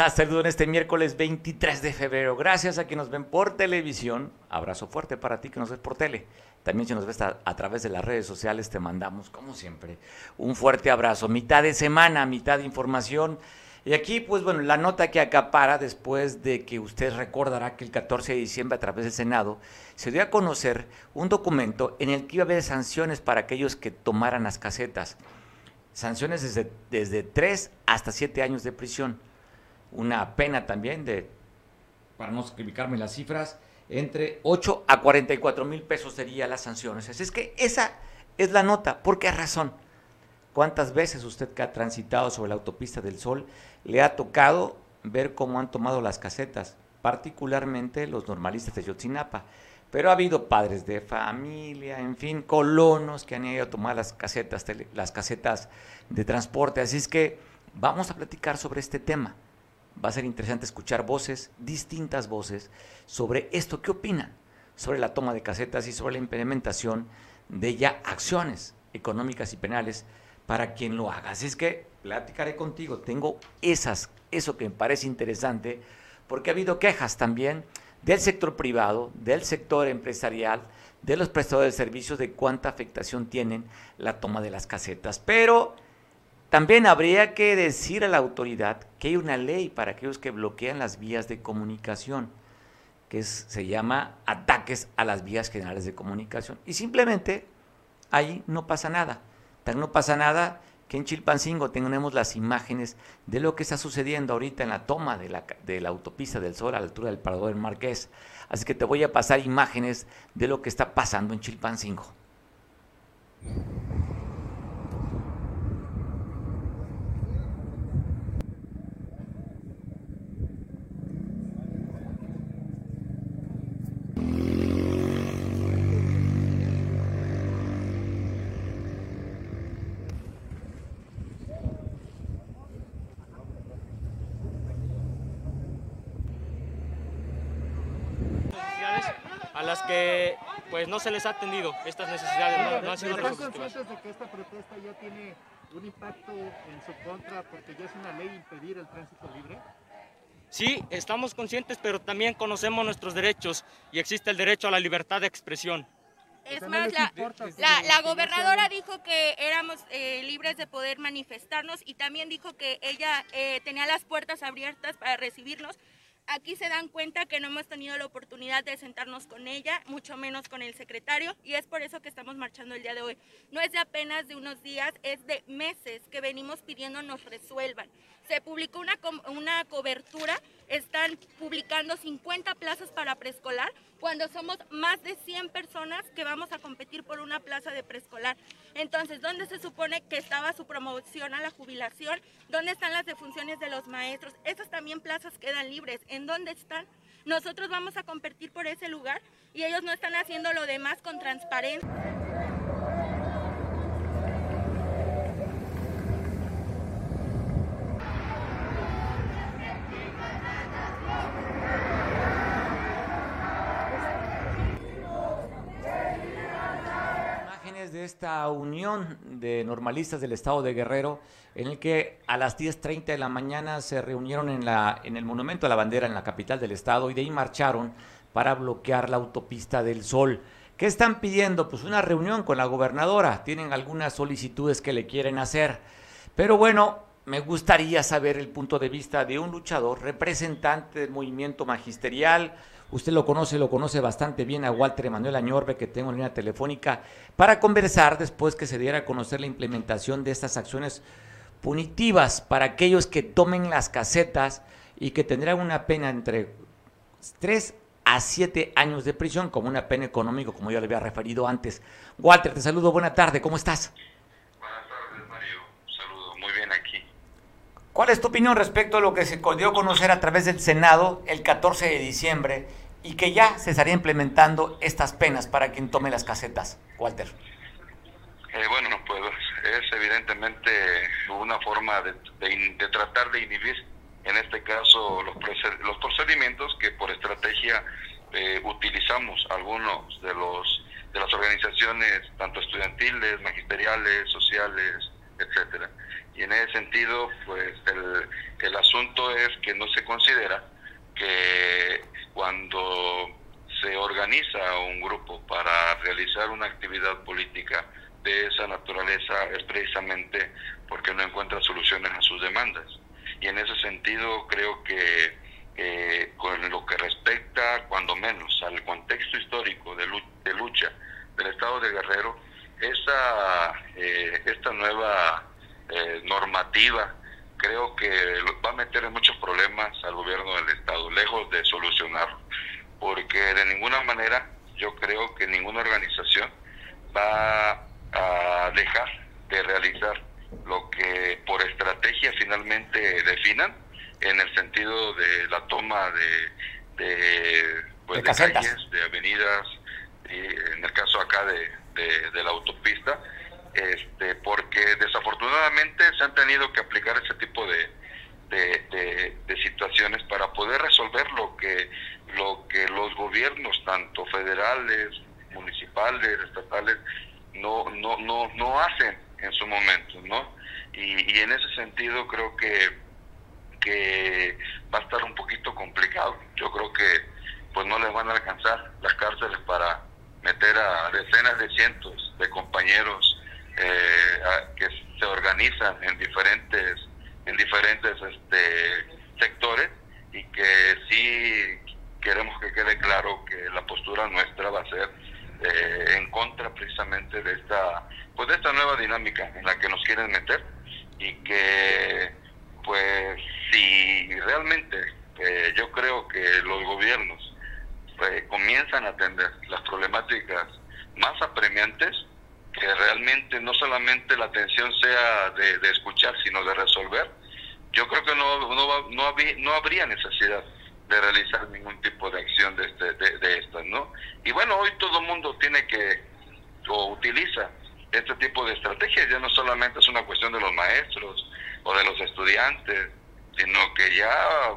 estás? Saludo en este miércoles 23 de febrero. Gracias a quienes nos ven por televisión. Abrazo fuerte para ti que nos ves por tele. También si nos ves a, través de las redes sociales te mandamos, como siempre, un fuerte abrazo. Mitad de semana, mitad de información. Y aquí, pues bueno, la nota que acapara después de que usted recordará que el 14 de diciembre a través del Senado se dio a conocer un documento en el que iba a haber sanciones para aquellos que tomaran las casetas. Sanciones desde, desde 3 hasta 7 años de prisión una pena también de, para no ubicarme las cifras, entre 8 a 44 mil pesos sería las sanciones. Así es que esa es la nota. ¿Por qué razón? ¿Cuántas veces usted que ha transitado sobre la autopista del Sol le ha tocado ver cómo han tomado las casetas, particularmente los normalistas de Yotzinapa? Pero ha habido padres de familia, en fin, colonos que han ido a tomar las casetas, las casetas de transporte. Así es que vamos a platicar sobre este tema va a ser interesante escuchar voces, distintas voces, sobre esto. ¿Qué opinan? Sobre la toma de casetas y sobre la implementación de ya acciones económicas y penales para quien lo haga. Así es que platicaré contigo. Tengo esas, eso que me parece interesante, porque ha habido quejas también del sector privado, del sector empresarial, de los prestadores de servicios, de cuánta afectación tienen la toma de las casetas. Pero también habría que decir a la autoridad que hay una ley para aquellos que bloquean las vías de comunicación, que se llama ataques a las vías generales de comunicación. Y simplemente ahí no pasa nada. Tan no pasa nada que en Chilpancingo tenemos las imágenes de lo que está sucediendo ahorita en la toma de la, de la autopista del Sol a la altura del Parador del Marqués. Así que te voy a pasar imágenes de lo que está pasando en Chilpancingo. a las que pues no se les ha atendido estas necesidades, no, no han sido ¿Están conscientes de que esta protesta ya tiene un impacto en su contra porque ya es una ley impedir el tránsito libre? Sí, estamos conscientes, pero también conocemos nuestros derechos y existe el derecho a la libertad de expresión. Es más, la, la, la gobernadora dijo que éramos eh, libres de poder manifestarnos y también dijo que ella eh, tenía las puertas abiertas para recibirnos Aquí se dan cuenta que no hemos tenido la oportunidad de sentarnos con ella, mucho menos con el secretario, y es por eso que estamos marchando el día de hoy. No es de apenas de unos días, es de meses que venimos pidiendo nos resuelvan. Se publicó una, una cobertura, están publicando 50 plazas para preescolar, cuando somos más de 100 personas que vamos a competir por una plaza de preescolar. Entonces, ¿dónde se supone que estaba su promoción a la jubilación? ¿Dónde están las defunciones de los maestros? Esas también plazas quedan libres. ¿En dónde están? Nosotros vamos a competir por ese lugar y ellos no están haciendo lo demás con transparencia. De esta unión de normalistas del estado de Guerrero, en el que a las 10.30 de la mañana se reunieron en, la, en el Monumento a la Bandera en la capital del estado y de ahí marcharon para bloquear la autopista del Sol. ¿Qué están pidiendo? Pues una reunión con la gobernadora. Tienen algunas solicitudes que le quieren hacer. Pero bueno, me gustaría saber el punto de vista de un luchador, representante del movimiento magisterial, Usted lo conoce, lo conoce bastante bien a Walter Emanuel Añorbe, que tengo en línea telefónica, para conversar después que se diera a conocer la implementación de estas acciones punitivas para aquellos que tomen las casetas y que tendrán una pena entre 3 a 7 años de prisión, como una pena económica, como yo le había referido antes. Walter, te saludo, buena tarde, ¿cómo estás? Buenas tardes, Mario. Saludo, muy bien aquí. ¿Cuál es tu opinión respecto a lo que se dio a conocer a través del Senado el 14 de diciembre y que ya se estaría implementando estas penas para quien tome las casetas, Walter. Eh, bueno, pues es evidentemente una forma de, tratar de inhibir, en este caso, los, los procedimientos que por estrategia eh, utilizamos algunos de los de las organizaciones, tanto estudiantiles, magisteriales, sociales, etcétera. Y en ese sentido, pues el, el asunto es que no se considera que cuando se organiza un grupo para realizar una actividad política de esa naturaleza es precisamente porque no encuentra soluciones a sus demandas. Y en ese sentido creo que eh, con lo que respecta, cuando menos, al contexto histórico de, lucha del Estado de Guerrero, esa, eh, esta nueva eh, normativa creo que va a meter en muchos problemas al gobierno del Estado, lejos de solucionarlo, porque de ninguna manera yo creo que ninguna organización va a dejar de realizar lo que por estrategia finalmente definan en el sentido de la toma de, de, pues, de, calles, de avenidas, en el caso acá de, de la autopista, este, porque desafortunadamente se han tenido que aplicar ese tipo de, de, situaciones para poder resolver lo que lo que los gobiernos tanto federales municipales estatales no no no no hacen en su momento no y, y en ese sentido creo que que va a estar un poquito complicado. Yo creo que pues no les van a alcanzar las cárceles para meter a decenas de cientos de compañeros eh, que se organizan en diferentes en diferentes este, sectores y que sí queremos que quede claro que la postura nuestra va a ser eh, en contra precisamente de esta pues de esta nueva dinámica en la que nos quieren meter y que pues si realmente eh, yo creo que los gobiernos eh, comienzan a atender las problemáticas más apremiantes que realmente no solamente la atención sea de, escuchar, sino de resolver, yo creo que no, no, no, no habría necesidad de realizar ningún tipo de acción de, este, de, estas, ¿no? Y bueno, hoy todo el mundo tiene que, o utiliza este tipo de estrategias, ya no solamente es una cuestión de los maestros o de los estudiantes, sino que ya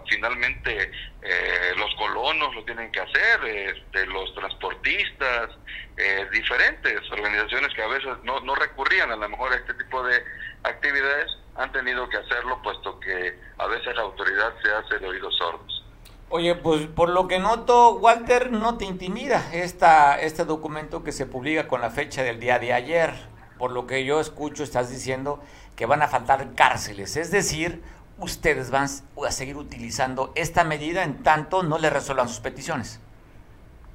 finalmente eh, los colonos lo tienen que hacer, este, los transportistas, eh, diferentes organizaciones que a veces no, no recurrían a lo mejor a este tipo de actividades, han tenido que hacerlo puesto que a veces la autoridad se hace de oídos sordos. Oye, pues por lo que noto, Walter, no te intimida esta, este documento que se publica con la fecha del día de ayer. Por lo que yo escucho, estás diciendo que van a faltar cárceles. Es decir, ustedes van a seguir utilizando esta medida en tanto no le resuelvan sus peticiones.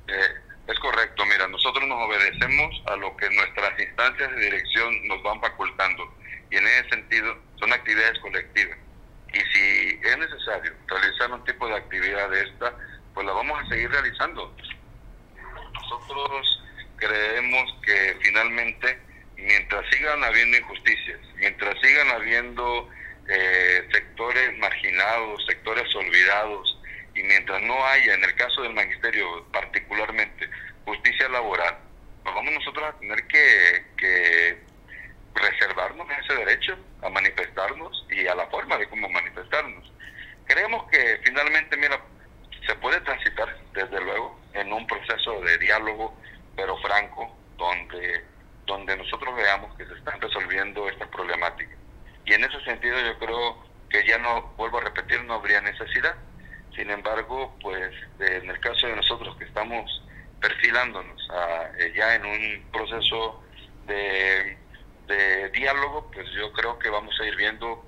Eh, es correcto, mira, nosotros nos obedecemos a lo que nuestras instancias de dirección nos van facultando y en ese sentido son actividades colectivas. Y si es necesario realizar un tipo de actividad de esta, pues la vamos a seguir realizando. Nosotros creemos que finalmente, mientras sigan habiendo injusticias, mientras sigan habiendo eh, sectores marginados, sectores olvidados, y mientras no haya, en el caso del magisterio particularmente, justicia laboral, pues vamos nosotros a tener que, que reservarnos ese derecho a manifestarnos y a la forma de cómo manifestarnos. Creemos que finalmente, mira, se puede transitar, desde luego, en un proceso de diálogo, pero franco, donde, donde nosotros veamos que se están resolviendo estas problemáticas. Y en ese sentido yo creo que ya no, vuelvo a repetir, no habría necesidad. Sin embargo, pues en el caso de nosotros que estamos perfilándonos eh, ya en un proceso de, diálogo, pues yo creo que vamos a ir viendo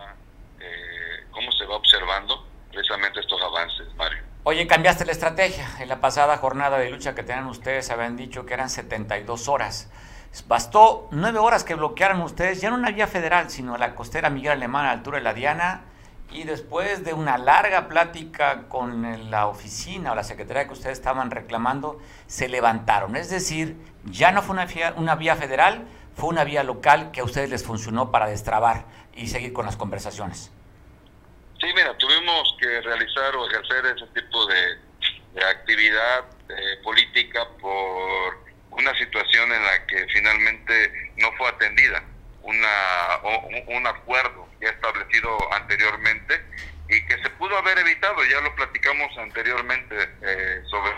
ah, eh, cómo se va observando precisamente estos avances, Mario. Oye, cambiaste la estrategia. En la pasada jornada de lucha que tenían ustedes habían dicho que eran 72 horas. Bastó nueve horas que bloquearan ustedes, ya no una vía federal, sino la costera Miguel Alemán a la altura de la Diana, y después de una larga plática con la oficina o la secretaría que ustedes estaban reclamando, se levantaron. Es decir, ya no fue una vía, una vía federal, fue una vía local que a ustedes les funcionó para destrabar y seguir con las conversaciones. Sí, mira, tuvimos que realizar o ejercer ese tipo de, actividad eh, política por una situación en la que finalmente no fue atendida, una, un acuerdo ya establecido anteriormente y que se pudo haber evitado, ya lo platicamos anteriormente eh, sobre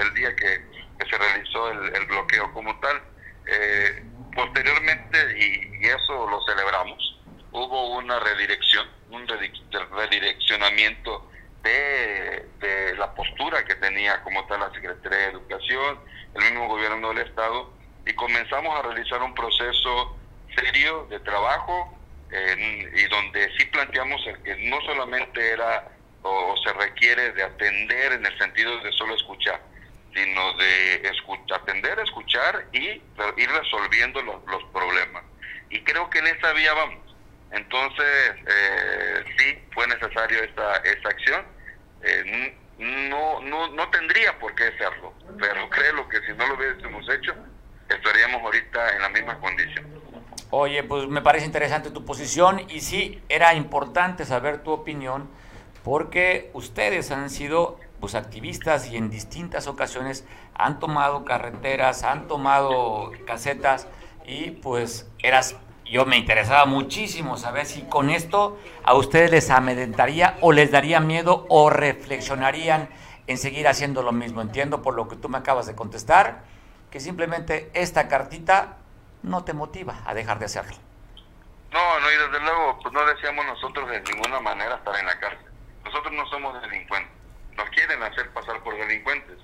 el, día que, se realizó el, bloqueo como tal. Eh, posteriormente, y, eso lo celebramos, hubo una redirección, un redireccionamiento de, de la postura que tenía como tal la Secretaría de Educación, el mismo gobierno del Estado, y comenzamos a realizar un proceso serio de trabajo y donde sí planteamos el que no solamente era o, se requiere de atender en el sentido de solo escuchar, sino de escuchar, atender, escuchar y ir resolviendo los, los problemas. Y creo que en esa vía vamos. Entonces, eh, sí, fue necesario esta, esta acción. Eh, no, no, no tendría por qué hacerlo, pero creo que si no lo hubiésemos hecho, estaríamos ahorita en la misma condición. Oye, pues me parece interesante tu posición y sí, era importante saber tu opinión porque ustedes han sido pues activistas y en distintas ocasiones han tomado carreteras, han tomado casetas y pues eras yo me interesaba muchísimo saber si con esto a ustedes les amedrentaría o les daría miedo o reflexionarían en seguir haciendo lo mismo. Entiendo por lo que tú me acabas de contestar que simplemente esta cartita no te motiva a dejar de hacerlo. No, no, y desde luego, pues no decíamos nosotros de ninguna manera estar en la cárcel. Nosotros no somos delincuentes. Nos quieren hacer pasar por delincuentes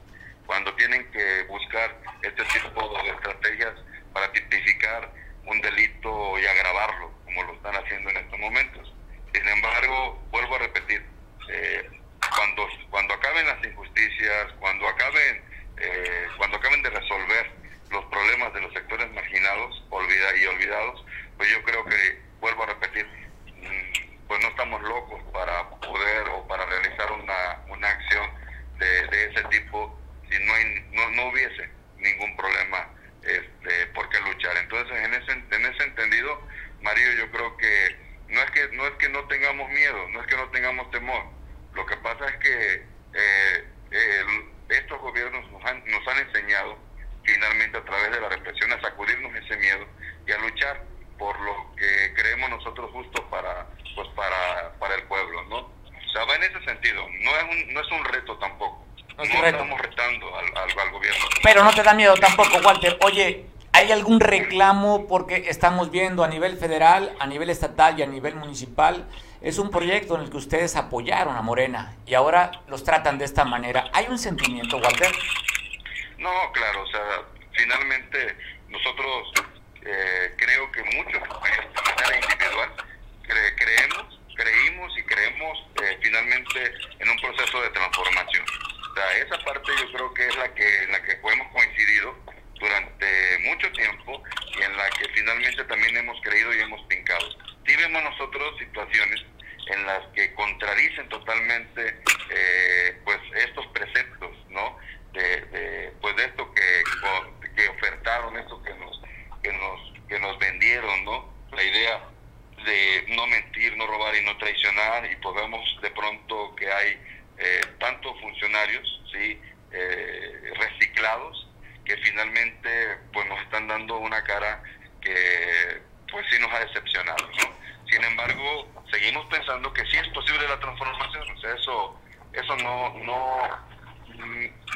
cuando tienen que buscar este tipo de estrategias para tipificar un delito y agravarlo, como lo están haciendo en estos momentos. Sin embargo, vuelvo a repetir, eh, cuando, cuando acaben las injusticias, cuando acaben, eh, cuando acaben de resolver los problemas de los sectores marginados olvida, y olvidados, pues yo creo que, vuelvo a repetir, mm, pues no estamos locos para poder o para realizar una, una acción de, de ese tipo si no, hay, no, no hubiese ningún problema este, por qué luchar. Entonces, en ese, en ese entendido, Mario, yo creo que no es que no es que no tengamos miedo, no es que no tengamos temor. Lo que pasa es que eh, estos gobiernos nos han, enseñado finalmente a través de la represión a sacudirnos ese miedo y a luchar por lo que creemos nosotros justo para pues para, para el pueblo. O sea, va en ese sentido, no es un, no es un reto tampoco no, estamos retando al, gobierno. Pero no te da miedo tampoco, Walter. Oye, ¿hay algún reclamo? Porque estamos viendo a nivel federal, a nivel estatal y a nivel municipal. Es un proyecto en el que ustedes apoyaron a Morena y ahora los tratan de esta manera. ¿Hay un sentimiento, Walter? No, claro, o sea, finalmente nosotros eh, creo que muchos de manera individual creemos, creímos y creemos eh, finalmente en un proceso de transformación esa parte yo creo que es la que, en la que hemos coincidido durante mucho tiempo y en la que finalmente también hemos creído y hemos pincado. Sí vemos nosotros situaciones en las que contradicen totalmente eh, pues estos preceptos, ¿no? De, pues de esto que, que ofertaron, esto que nos, que nos, que nos vendieron, ¿no? La idea de no mentir, no robar y no traicionar y podemos de pronto que hay eh, tanto funcionarios sí eh, reciclados que finalmente pues nos están dando una cara que pues sí nos ha decepcionado sin embargo seguimos pensando que sí es posible la transformación o sea eso eso no no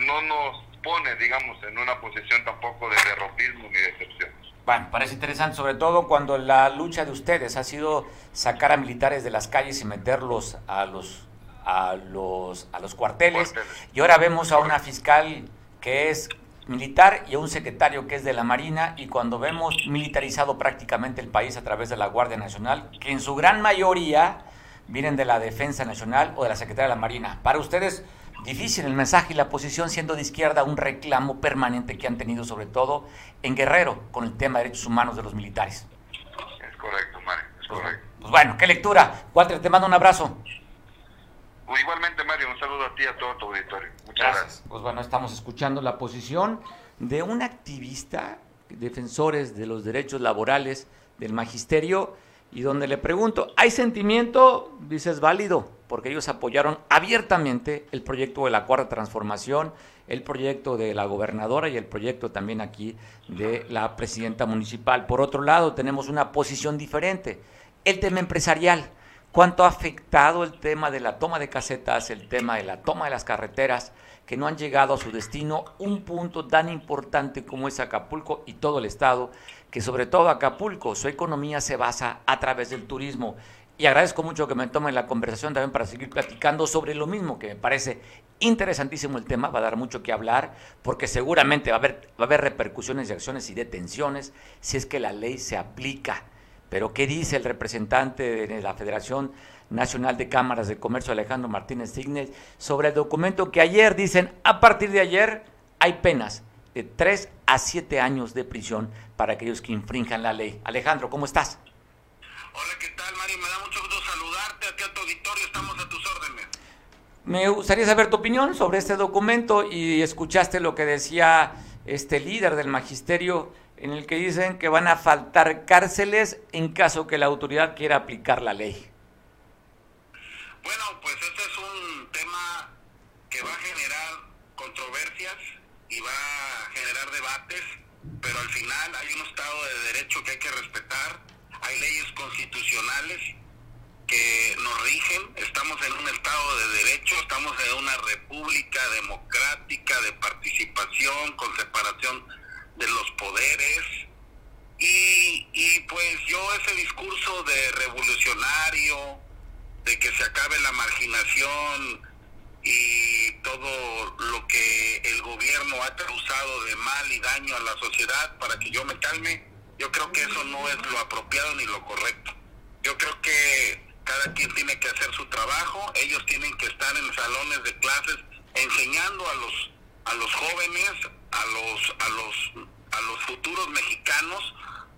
no nos pone digamos en una posición tampoco de derrotismo ni decepción bueno, parece interesante, sobre todo cuando la lucha de ustedes ha sido sacar a militares de las calles y meterlos a los a los, a los cuarteles. Y ahora vemos a una fiscal que es militar y a un secretario que es de la Marina y cuando vemos militarizado prácticamente el país a través de la Guardia Nacional, que en su gran mayoría vienen de la Defensa Nacional o de la Secretaría de la Marina. Para ustedes, difícil el mensaje y la posición siendo de izquierda un reclamo permanente que han tenido sobre todo en Guerrero con el tema de derechos humanos de los militares. Es correcto, Mario, es correcto. Pues bueno, qué lectura. Walter, te mando un abrazo. Pues igualmente, Mario, un saludo a ti y a todo tu auditorio. Muchas gracias. Pues bueno, estamos escuchando la posición de un activista, defensores de los derechos laborales del magisterio, y donde le pregunto, ¿hay sentimiento? Dices válido, porque ellos apoyaron abiertamente el proyecto de la cuarta transformación, el proyecto de la gobernadora y el proyecto también aquí de la presidenta municipal. Por otro lado, tenemos una posición diferente, el tema empresarial cuánto ha afectado el tema de la toma de casetas, el tema de la toma de las carreteras, que no han llegado a su destino, un punto tan importante como es Acapulco y todo el estado, que sobre todo Acapulco, su economía se basa a través del turismo. Y agradezco mucho que me tomen la conversación también para seguir platicando sobre lo mismo, que me parece interesantísimo el tema, va a dar mucho que hablar, porque seguramente va a haber, va a haber repercusiones y acciones y detenciones si es que la ley se aplica. Pero ¿qué dice el representante de la Federación Nacional de Cámaras de Comercio, Alejandro Martínez Signes, sobre el documento que ayer dicen, a partir de ayer hay penas de 3 a 7 años de prisión para aquellos que infrinjan la ley. Alejandro, ¿cómo estás? Hola, ¿qué tal, Mario? Me da mucho gusto saludarte a ti a tu auditorio, estamos a tus órdenes. Me gustaría saber tu opinión sobre este documento y escuchaste lo que decía este líder del magisterio en el que dicen que van a faltar cárceles en caso que la autoridad quiera aplicar la ley. Bueno, pues este es un tema que va a generar controversias y va a generar debates, pero al final hay un Estado de Derecho que hay que respetar, hay leyes constitucionales que nos rigen, estamos en un Estado de Derecho, estamos en una república democrática de participación con separación de los poderes. Y, y pues yo ese discurso de revolucionario, de que se acabe la marginación y todo lo que el gobierno ha causado de mal y daño a la sociedad para que yo me calme, yo creo que eso no es lo apropiado ni lo correcto. Yo creo que cada quien tiene que hacer su trabajo, ellos tienen que estar en salones de clases enseñando a los a los jóvenes, a los a los a los futuros mexicanos,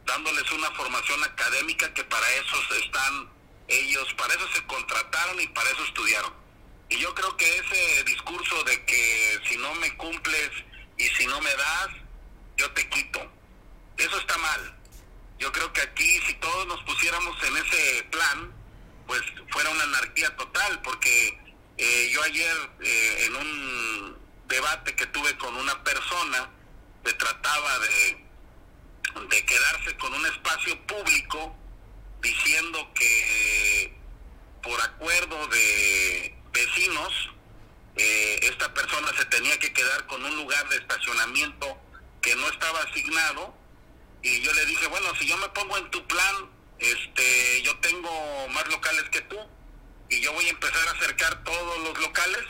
dándoles una formación académica que para eso están ellos para eso se contrataron y para eso estudiaron. Y yo creo que ese discurso de que si no me cumples y si no me das, yo te quito, eso está mal. Yo creo que aquí si todos nos pusiéramos en ese plan, pues fuera una anarquía total, porque eh, yo ayer eh, en un debate que tuve con una persona, se trataba de, de quedarse con un espacio público diciendo que por acuerdo de vecinos, eh, esta persona se tenía que quedar con un lugar de estacionamiento que no estaba asignado y yo le dije, bueno, si yo me pongo en tu plan, este, yo tengo más locales que tú y yo voy a empezar a acercar todos los locales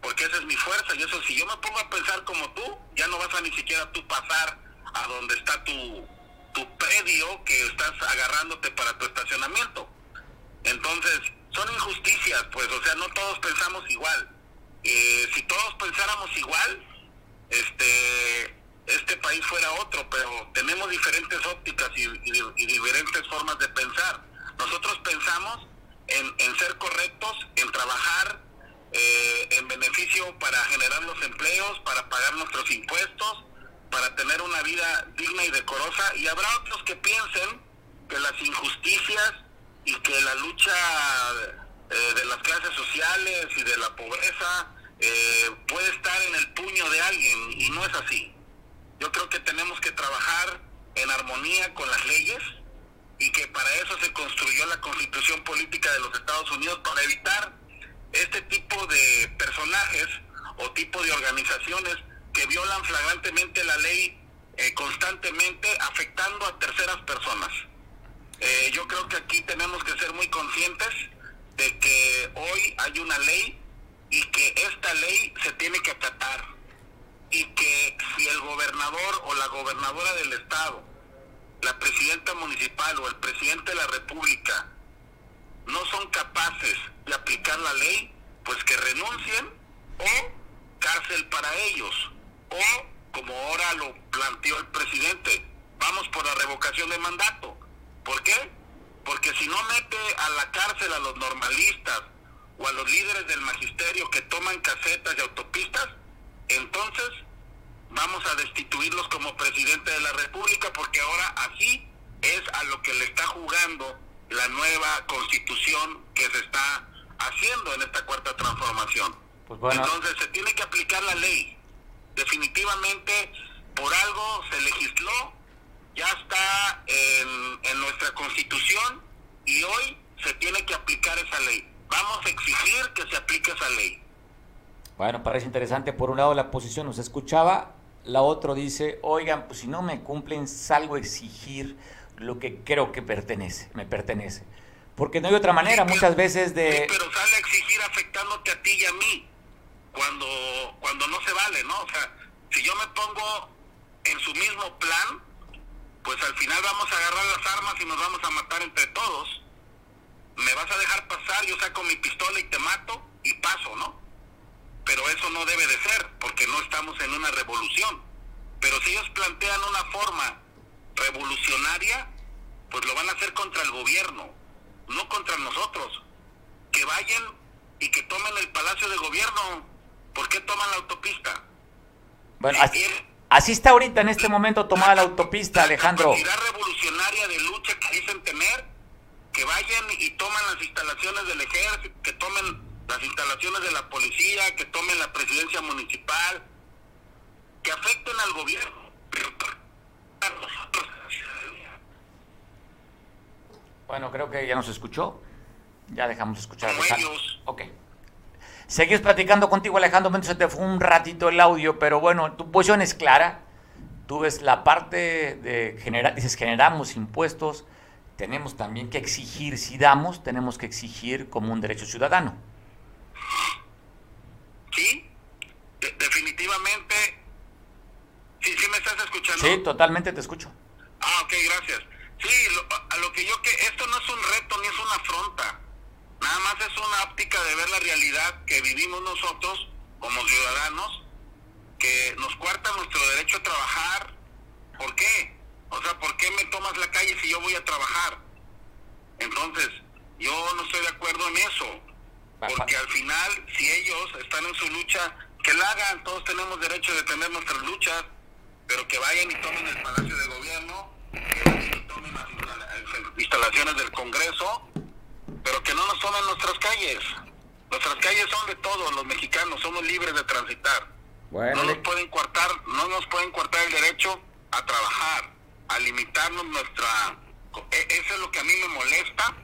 porque esa es mi fuerza y eso si yo me pongo a pensar como tú, ya no vas a ni siquiera tú pasar a donde está tu, tu predio que estás agarrándote para tu estacionamiento. Entonces, son injusticias, pues, o sea, no todos pensamos igual. Eh, si todos pensáramos igual, este este país fuera otro, pero tenemos diferentes ópticas y, diferentes formas de pensar. Nosotros pensamos en, en ser correctos, en trabajar eh, en beneficio para generar los empleos, para pagar nuestros impuestos, para tener una vida digna y decorosa y habrá otros que piensen que las injusticias y que la lucha eh, de las clases sociales y de la pobreza eh, puede estar en el puño de alguien y no es así. Yo creo que tenemos que trabajar en armonía con las leyes y que para eso se construyó la constitución política de los Estados Unidos para evitar este tipo de personajes o tipo de organizaciones que violan flagrantemente la ley eh, constantemente afectando a terceras personas. Eh, yo creo que aquí tenemos que ser muy conscientes de que hoy hay una ley y que esta ley se tiene que acatar y que si el gobernador o la gobernadora del estado, la presidenta municipal o el presidente de la república no son capaces de aplicar la ley, pues que renuncien o cárcel para ellos o, como ahora lo planteó el presidente, vamos por la revocación de mandato. ¿Por qué? Porque si no mete a la cárcel a los normalistas o a los líderes del magisterio que toman casetas y autopistas, entonces vamos a destituirlos como presidente de la República porque ahora así es a lo que le está jugando la nueva constitución que se está haciendo en esta cuarta transformación. Pues entonces se tiene que aplicar la ley definitivamente por algo se legisló, ya está en, nuestra constitución y hoy se tiene que aplicar esa ley. Vamos a exigir que se aplique esa ley. Bueno, parece interesante. Por un lado la posición nos escuchaba, la otra dice, oigan, pues si no me cumplen, salgo a exigir lo que creo que pertenece, me pertenece. Porque no hay otra manera muchas veces de... pero sale a exigir afectándote a ti y a mí, cuando, cuando no se vale, ¿no? O sea, si yo me pongo en su mismo plan, pues al final vamos a agarrar las armas y nos vamos a matar entre todos. Me vas a dejar pasar, yo saco mi pistola y te mato y paso, ¿no? Pero eso no debe de ser, porque no estamos en una revolución. Pero si ellos plantean una forma revolucionaria, pues lo van a hacer contra el gobierno, no contra nosotros. Que vayan y que tomen el palacio de gobierno. ¿Por qué toman la autopista? Bueno, así, está ahorita en este momento tomada la autopista, Alejandro. La revolucionaria de lucha que dicen tener, que vayan y toman las instalaciones del ejército, que tomen las instalaciones de la policía, que tomen la presidencia municipal, que afecten al gobierno. Bueno, creo que ya nos escuchó. Ya dejamos de escuchar. a ellos. Ok. Seguimos platicando contigo, Alejandro. Se te fue un ratito el audio, pero bueno, tu posición es clara. Tú ves la parte de generar, dices, generamos impuestos. Tenemos también que exigir, si damos, tenemos que exigir como un derecho ciudadano. Sí, definitivamente. Sí, sí me estás escuchando. Sí, totalmente te escucho. Ah, ok, gracias. Sí, a lo que yo que esto no es un reto ni es una afronta. Nada más es una óptica de ver la realidad que vivimos nosotros como ciudadanos, que nos cuarta nuestro derecho a trabajar. ¿Por qué? O sea, ¿por qué me tomas la calle si yo voy a trabajar? Entonces, yo no estoy de acuerdo en eso. Porque al final, si ellos están en su lucha, que la hagan, todos tenemos derecho de tener nuestras luchas, pero que vayan y tomen el Palacio de Gobierno, que vayan y tomen las instalaciones del Congreso, pero que no nos tomen nuestras calles. Nuestras calles son de todos los mexicanos, somos libres de transitar. no nos pueden cortar, no nos pueden cortar el derecho a trabajar, a limitarnos nuestra... E, eso es lo que a mí me molesta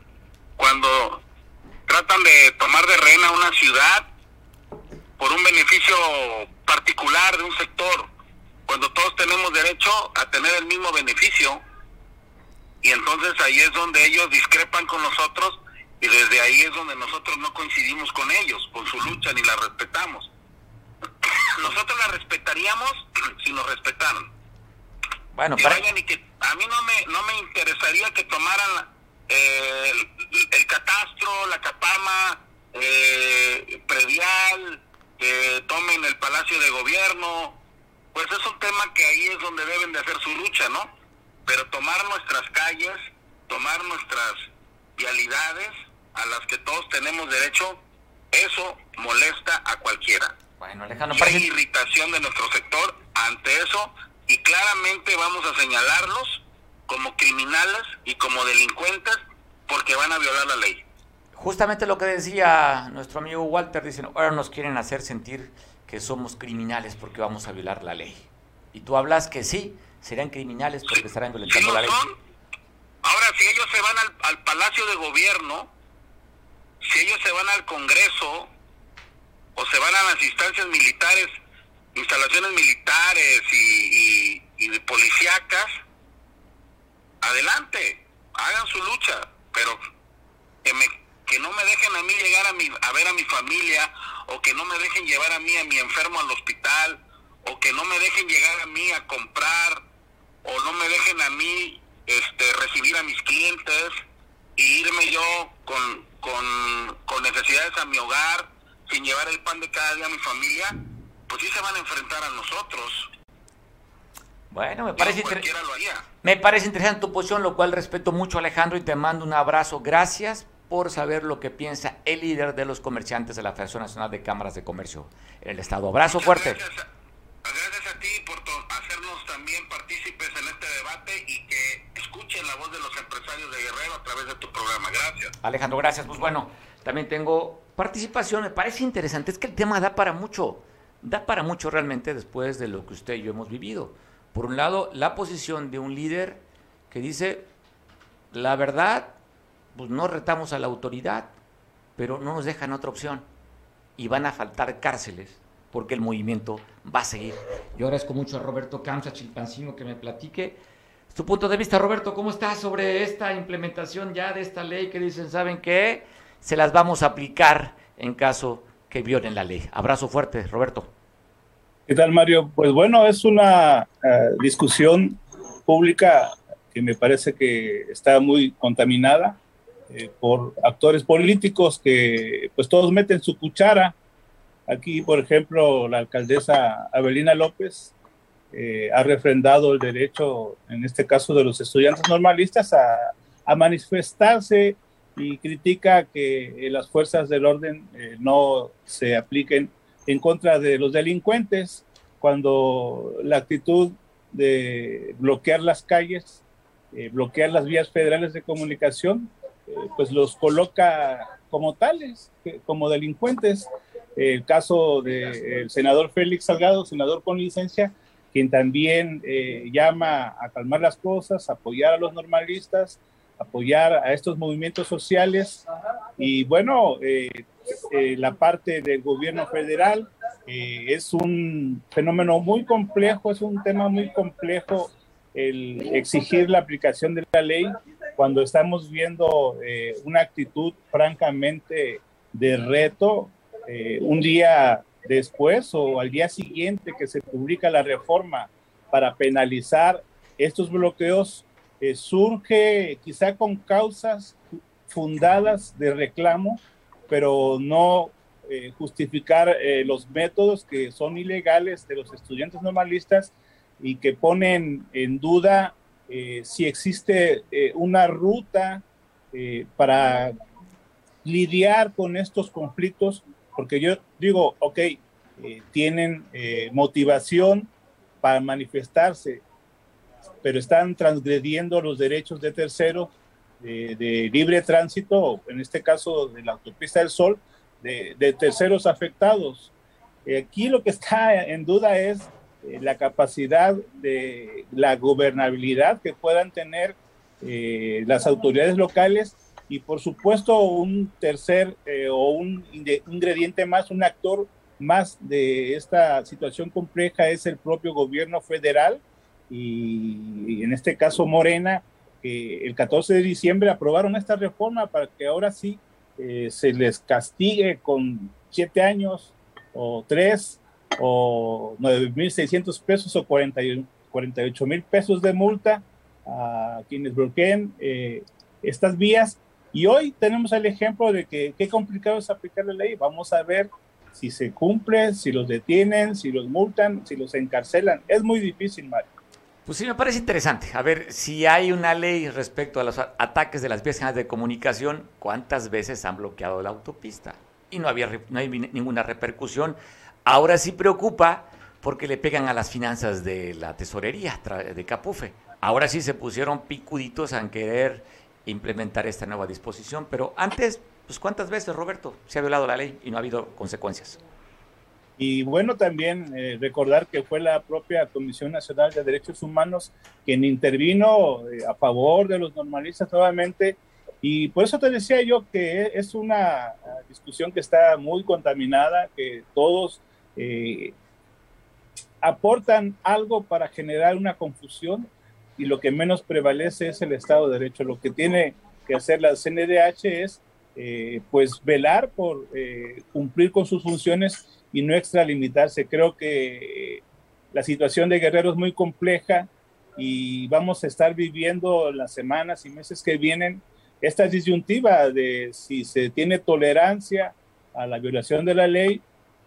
cuando tratan de tomar de reina una ciudad por un beneficio particular de un sector, cuando todos tenemos derecho a tener el mismo beneficio. Y entonces ahí es donde ellos discrepan con nosotros y desde ahí es donde nosotros no coincidimos con ellos, con su lucha, ni la respetamos. Nosotros la respetaríamos si nos respetaran. Bueno, para... y que a mí no me, no me interesaría que tomaran eh, el, catastro, la capama, eh, predial, que tomen el palacio de gobierno, pues es un tema que ahí es donde deben de hacer su lucha, ¿no? Pero tomar nuestras calles, tomar nuestras vialidades a las que todos tenemos derecho, eso molesta a cualquiera. Bueno, Alejandro, hay irritación de nuestro sector ante eso y claramente vamos a señalarlos como criminales y como delincuentes porque van a violar la ley. Justamente lo que decía nuestro amigo Walter, dicen, ahora nos quieren hacer sentir que somos criminales porque vamos a violar la ley. Y tú hablas que sí, serán criminales porque estarán violentando la ley. Ahora, si ellos se van al, Palacio de Gobierno, si ellos se van al Congreso o se van a las instancias militares, instalaciones militares y, y, y policíacas, adelante, hagan su lucha, pero que, me, que no me dejen a mí llegar a, mi, a ver a mi familia, o que no me dejen llevar a mí a mi enfermo al hospital, o que no me dejen llegar a mí a comprar, o no me dejen a mí este, recibir a mis clientes e irme yo con, con, con necesidades a mi hogar, sin llevar el pan de cada día a mi familia, pues sí se van a enfrentar a nosotros. Bueno, me parece, me parece interesante tu posición, lo cual respeto mucho Alejandro y te mando un abrazo. Gracias por saber lo que piensa el líder de los comerciantes de la Federación Nacional de Cámaras de Comercio en el Estado. Abrazo fuerte. Gracias a, ti por hacernos también partícipes en este debate y que escuchen la voz de los empresarios de Guerrero a través de tu programa. Gracias. Alejandro, gracias. Pues bueno, también tengo participación. Me parece interesante. Es que el tema da para mucho. Da para mucho realmente después de lo que usted y yo hemos vivido. Por un lado, la posición de un líder que dice, la verdad, pues no retamos a la autoridad, pero no nos dejan otra opción. Y van a faltar cárceles porque el movimiento va a seguir. Yo agradezco mucho a Roberto Camsa Chilpancino que me platique su punto de vista. Roberto, ¿cómo estás sobre esta implementación ya de esta ley que dicen, ¿saben qué? Se las vamos a aplicar en caso que violen la ley. Abrazo fuerte, Roberto. ¿Qué tal, Mario? Pues bueno, es una eh, discusión pública que me parece que está muy contaminada eh, por actores políticos que pues todos meten su cuchara. Aquí, por ejemplo, la alcaldesa Abelina López eh, ha refrendado el derecho, en este caso de los estudiantes normalistas, a, a manifestarse y critica que las fuerzas del orden no se apliquen en contra de los delincuentes cuando la actitud de bloquear las calles, eh, bloquear las vías federales de comunicación, eh, pues los coloca como tales, como delincuentes. El caso del senador Félix Salgado, senador con licencia, quien también eh, llama a calmar las cosas, apoyar a los normalistas, apoyar a estos movimientos sociales. Y bueno, la parte del gobierno federal eh, es un fenómeno muy complejo, es un tema muy complejo el exigir la aplicación de la ley cuando estamos viendo eh, una actitud francamente de reto eh, un día después o al día siguiente que se publica la reforma para penalizar estos bloqueos, surge quizá con causas fundadas de reclamo, pero no eh, justificar eh, los métodos que son ilegales de los estudiantes normalistas y que ponen en duda eh, si existe una ruta para lidiar con estos conflictos, porque yo digo, ok, tienen motivación para manifestarse, pero están transgrediendo los derechos de terceros de, de, libre tránsito, en este caso de la autopista del Sol, de, terceros afectados. Aquí lo que está en duda es eh, la capacidad de la gobernabilidad que puedan tener eh, las autoridades locales y por supuesto un tercer eh, o un ingrediente más, un actor más de esta situación compleja es el propio gobierno federal y, en este caso Morena, que el 14 de diciembre aprobaron esta reforma para que ahora sí eh, se les castigue con siete años o tres o 9.600 pesos o 48 mil pesos de multa a quienes bloqueen eh, estas vías. Y hoy tenemos el ejemplo de que qué complicado es aplicar la ley. Vamos a ver si se cumple, si los detienen, si los multan, si los encarcelan. Es muy difícil, Mario. Pues sí, me parece interesante. A ver, si hay una ley respecto a los ataques de las vías de comunicación, ¿cuántas veces han bloqueado la autopista? Y no, había, no hay ninguna repercusión. Ahora sí preocupa porque le pegan a las finanzas de la tesorería de Capufe. Ahora sí se pusieron picuditos a querer implementar esta nueva disposición, pero antes, pues ¿cuántas veces, Roberto, se ha violado la ley y no ha habido consecuencias? Y bueno, también eh, recordar que fue la propia Comisión Nacional de Derechos Humanos quien intervino eh, a favor de los normalistas nuevamente. Y por eso te decía yo que es una discusión que está muy contaminada, que todos eh, aportan algo para generar una confusión y lo que menos prevalece es el Estado de Derecho. Lo que tiene que hacer la CNDH es pues velar por cumplir con sus funciones y no extralimitarse. Creo que la situación de Guerrero es muy compleja y vamos a estar viviendo las semanas y meses que vienen esta disyuntiva de si se tiene tolerancia a la violación de la ley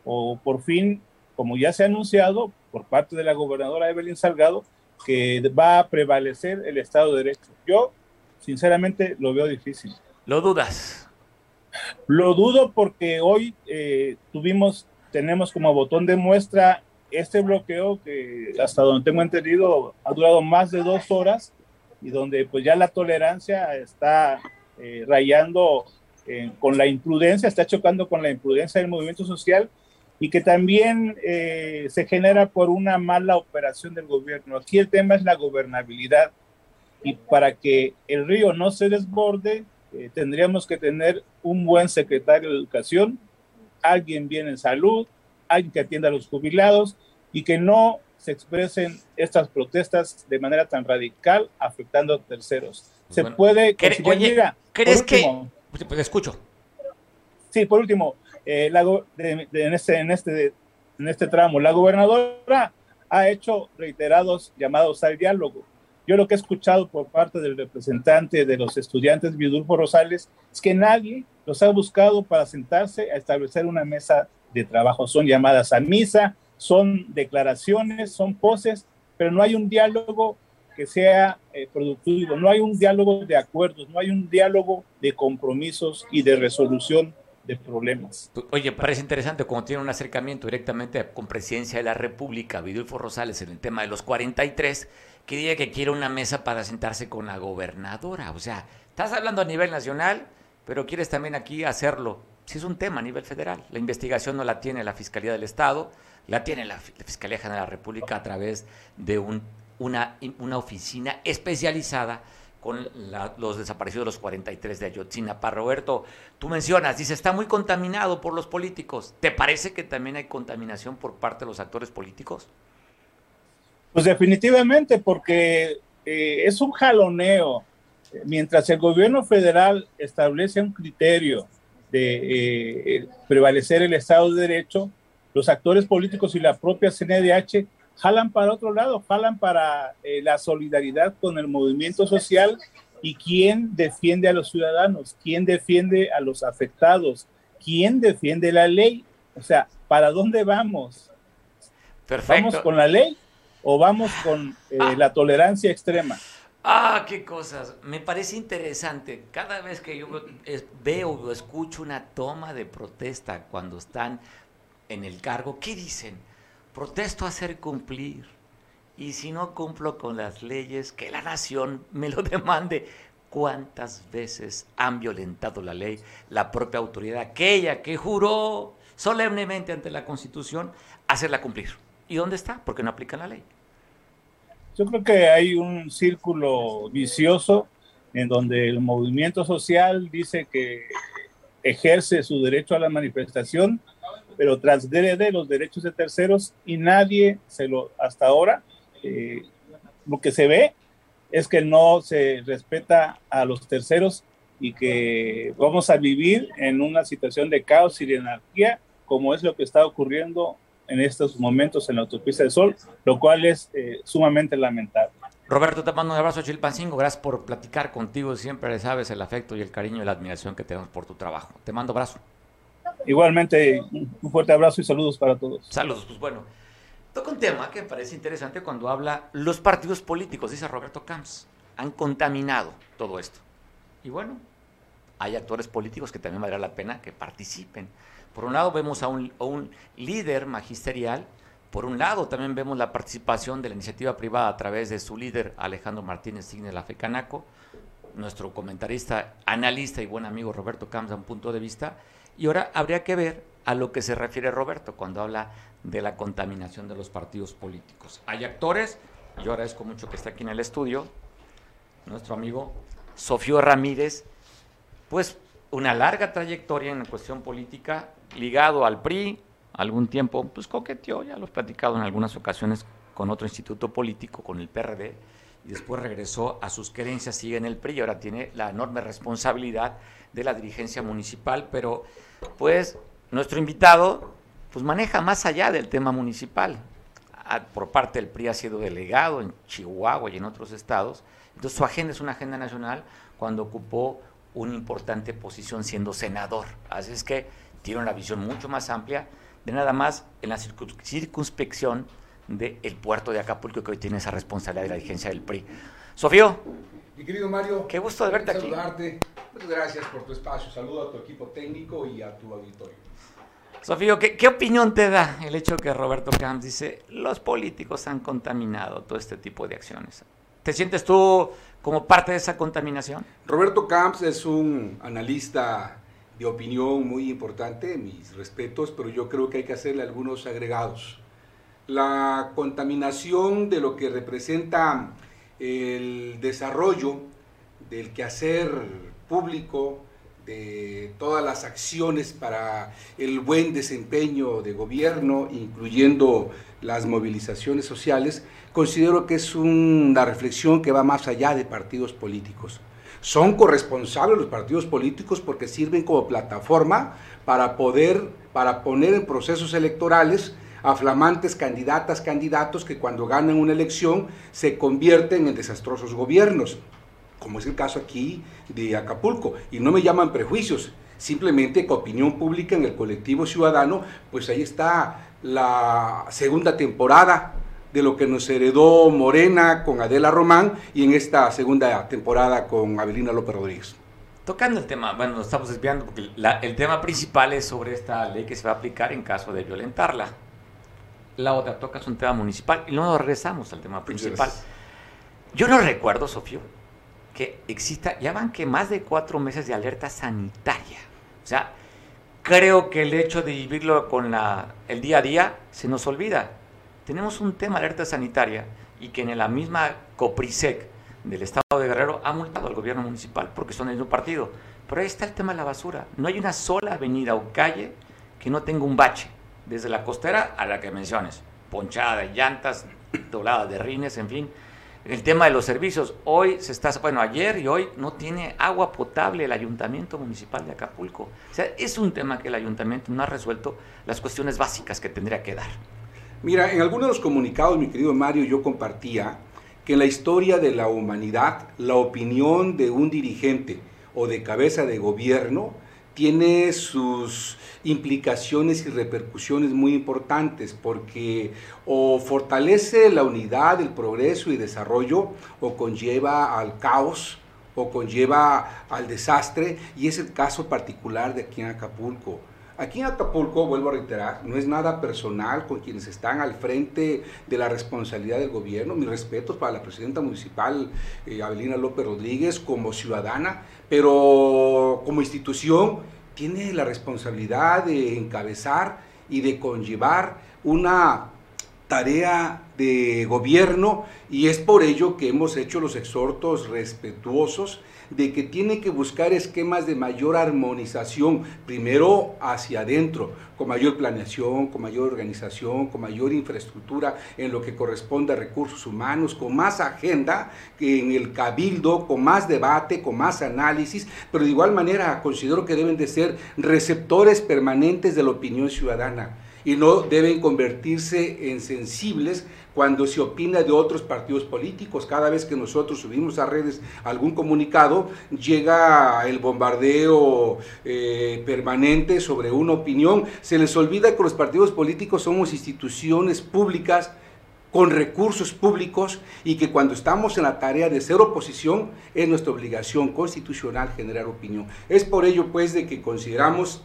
o por fin, como ya se ha anunciado por parte de la gobernadora Evelyn Salgado, que va a prevalecer el Estado de Derecho. Yo, sinceramente, lo veo difícil. ¿Lo dudas? Lo dudo porque hoy eh, tuvimos tenemos como botón de muestra este bloqueo que hasta donde tengo entendido ha durado más de dos horas y donde pues ya la tolerancia está eh, rayando eh, con la imprudencia, está chocando con la imprudencia del movimiento social y que también eh, se genera por una mala operación del gobierno. Aquí el tema es la gobernabilidad y para que el río no se desborde tendríamos que tener un buen secretario de educación, alguien bien en salud, alguien que atienda a los jubilados y que no se expresen estas protestas de manera tan radical afectando a terceros. se puede oye, ¿crees que pues escucho? Sí, por último, eh, en, este, en, este, en este tramo, la gobernadora ha hecho reiterados llamados al diálogo. Yo lo que he escuchado por parte del representante de los estudiantes, Vidulfo Rosales, es que nadie los ha buscado para sentarse a establecer una mesa de trabajo. Son llamadas a misa, son declaraciones, son poses, pero no hay un diálogo que sea eh, productivo, no hay un diálogo de acuerdos, no hay un diálogo de compromisos y de resolución problemas. Oye, parece interesante como tiene un acercamiento directamente con Presidencia de la República, Vidulfo Rosales, en el tema de los 43, que diga que quiere una mesa para sentarse con la gobernadora. O sea, estás hablando a nivel nacional, pero quieres también aquí hacerlo. Si es un tema a nivel federal, la investigación no la tiene la Fiscalía del Estado, la tiene la, Fiscalía General de la República a través de un, una, una oficina especializada con los desaparecidos de los 43 de Ayotzinapa. Roberto, tú mencionas, dice, está muy contaminado por los políticos. ¿Te parece que también hay contaminación por parte de los actores políticos? Pues definitivamente, porque eh, es un jaloneo. Mientras el gobierno federal establece un criterio de eh, prevalecer el Estado de Derecho, los actores políticos y la propia CNDH jalan para otro lado, jalan para eh, la solidaridad con el movimiento social y quién defiende a los ciudadanos, quién defiende a los afectados, quién defiende la ley. O sea, ¿para dónde vamos? Perfecto. ¿Vamos con la ley o vamos con eh, ah. la tolerancia extrema? Ah, qué cosas. Me parece interesante. Cada vez que yo veo o escucho una toma de protesta cuando están en el cargo, ¿qué dicen? Protesto hacer cumplir. Y si no cumplo con las leyes, que la nación me lo demande. ¿Cuántas veces han violentado la ley la propia autoridad, aquella que juró solemnemente ante la Constitución, hacerla cumplir? ¿Y dónde está? Porque no aplican la ley. Yo creo que hay un círculo vicioso en donde el movimiento social dice que ejerce su derecho a la manifestación, pero transgrede los derechos de terceros y nadie se lo, hasta ahora, eh, lo que se ve es que no se respeta a los terceros y que vamos a vivir en una situación de caos y de anarquía, como es lo que está ocurriendo en estos momentos en la autopista del Sol, lo cual es eh, sumamente lamentable. Roberto, te mando un abrazo, Chilpancingo. Gracias por platicar contigo. Siempre sabes el afecto y el cariño y la admiración que tenemos por tu trabajo. Te mando abrazo. Igualmente, un fuerte abrazo y saludos para todos. Saludos, pues bueno. Toca un tema que me parece interesante cuando habla los partidos políticos, dice Roberto Camps, han contaminado todo esto. Y bueno, hay actores políticos que también valdrá la pena que participen. Por un lado vemos a un, un líder magisterial, por un lado también vemos la participación de la iniciativa privada a través de su líder Alejandro Martínez Signe la Fecanaco, nuestro comentarista, analista y buen amigo Roberto Camps da un punto de vista, y ahora habría que ver a lo que se refiere Roberto cuando habla de la contaminación de los partidos políticos. Hay actores, yo agradezco mucho que esté aquí en el estudio, nuestro amigo Sofío Ramírez, pues una larga trayectoria en la cuestión política, ligado al PRI, algún tiempo, pues coqueteó, ya lo he platicado en algunas ocasiones con otro instituto político, con el PRD, y después regresó a sus querencias, sigue en el PRI y ahora tiene la enorme responsabilidad de la dirigencia municipal, pero pues nuestro invitado pues maneja más allá del tema municipal. Por parte del PRI ha sido delegado en Chihuahua y en otros estados. Entonces su agenda es una agenda nacional cuando ocupó una importante posición siendo senador. Así es que tiene una visión mucho más amplia de nada más en la circunspección del puerto de Acapulco que hoy tiene esa responsabilidad de la dirigencia del PRI. Sofío. Mi querido Mario. Qué gusto de verte aquí. Muchas gracias por tu espacio. Saludo a tu equipo técnico y a tu auditorio. Sofío, ¿qué, opinión te da el hecho que Roberto Camps dice los políticos han contaminado todo este tipo de acciones? ¿Te sientes tú como parte de esa contaminación? Roberto Camps es un analista de opinión muy importante, mis respetos, pero yo creo que hay que hacerle algunos agregados. La contaminación de lo que representa el desarrollo del quehacer público, de todas las acciones para el buen desempeño de gobierno, incluyendo las movilizaciones sociales, considero que es una reflexión que va más allá de partidos políticos. Son corresponsables los partidos políticos porque sirven como plataforma para poder, para poner en procesos electorales a flamantes candidatas, candidatos que cuando ganan una elección se convierten en desastrosos gobiernos, como es el caso aquí de Acapulco. Y no me llaman prejuicios, simplemente que opinión pública en el colectivo ciudadano, pues ahí está la segunda temporada de lo que nos heredó Morena con Adela Román y en esta segunda temporada con Avelina López Rodríguez. Tocando el tema, bueno, nos estamos desviando porque el tema principal es sobre esta ley que se va a aplicar en caso de violentarla. La otra toca es un tema municipal y luego regresamos al tema principal. Yo no recuerdo, Sofío, que exista, ya van que más de cuatro meses de alerta sanitaria. O sea, creo que el hecho de vivirlo con la, el día a día se nos olvida tenemos un tema de alerta sanitaria y que en la misma COPRISEC del Estado de Guerrero ha multado al gobierno municipal porque son del mismo partido. Pero ahí está el tema de la basura. No hay una sola avenida o calle que no tenga un bache, desde la costera a la que menciones, ponchada de llantas, doblada de rines, en fin. El tema de los servicios, hoy se está, bueno, ayer y hoy no tiene agua potable el ayuntamiento municipal de Acapulco. O sea, es un tema que el ayuntamiento no ha resuelto las cuestiones básicas que tendría que dar. Mira, en algunos de los comunicados, mi querido Mario, yo compartía que en la historia de la humanidad, la opinión de un dirigente o de cabeza de gobierno tiene sus implicaciones y repercusiones muy importantes porque o fortalece la unidad, el progreso y desarrollo o conlleva al caos o conlleva al desastre y es el caso particular de aquí en Acapulco. Aquí en Acapulco, vuelvo a reiterar, no es nada personal con quienes están al frente de la responsabilidad del gobierno. Mis respetos para la presidenta municipal, eh, Abelina López Rodríguez, como ciudadana, pero como institución tiene la responsabilidad de encabezar y de conllevar una tarea de gobierno y es por ello que hemos hecho los exhortos respetuosos de que tiene que buscar esquemas de mayor armonización, primero hacia adentro, con mayor planeación, con mayor organización, con mayor infraestructura en lo que corresponde a recursos humanos, con más agenda en el cabildo, con más debate, con más análisis, pero de igual manera considero que deben de ser receptores permanentes de la opinión ciudadana y no deben convertirse en sensibles cuando se opina de otros partidos políticos. Cada vez que nosotros subimos a redes algún comunicado, llega el bombardeo eh, permanente sobre una opinión. Se les olvida que los partidos políticos somos instituciones públicas con recursos públicos y que cuando estamos en la tarea de ser oposición es nuestra obligación constitucional generar opinión. Es por ello pues de que consideramos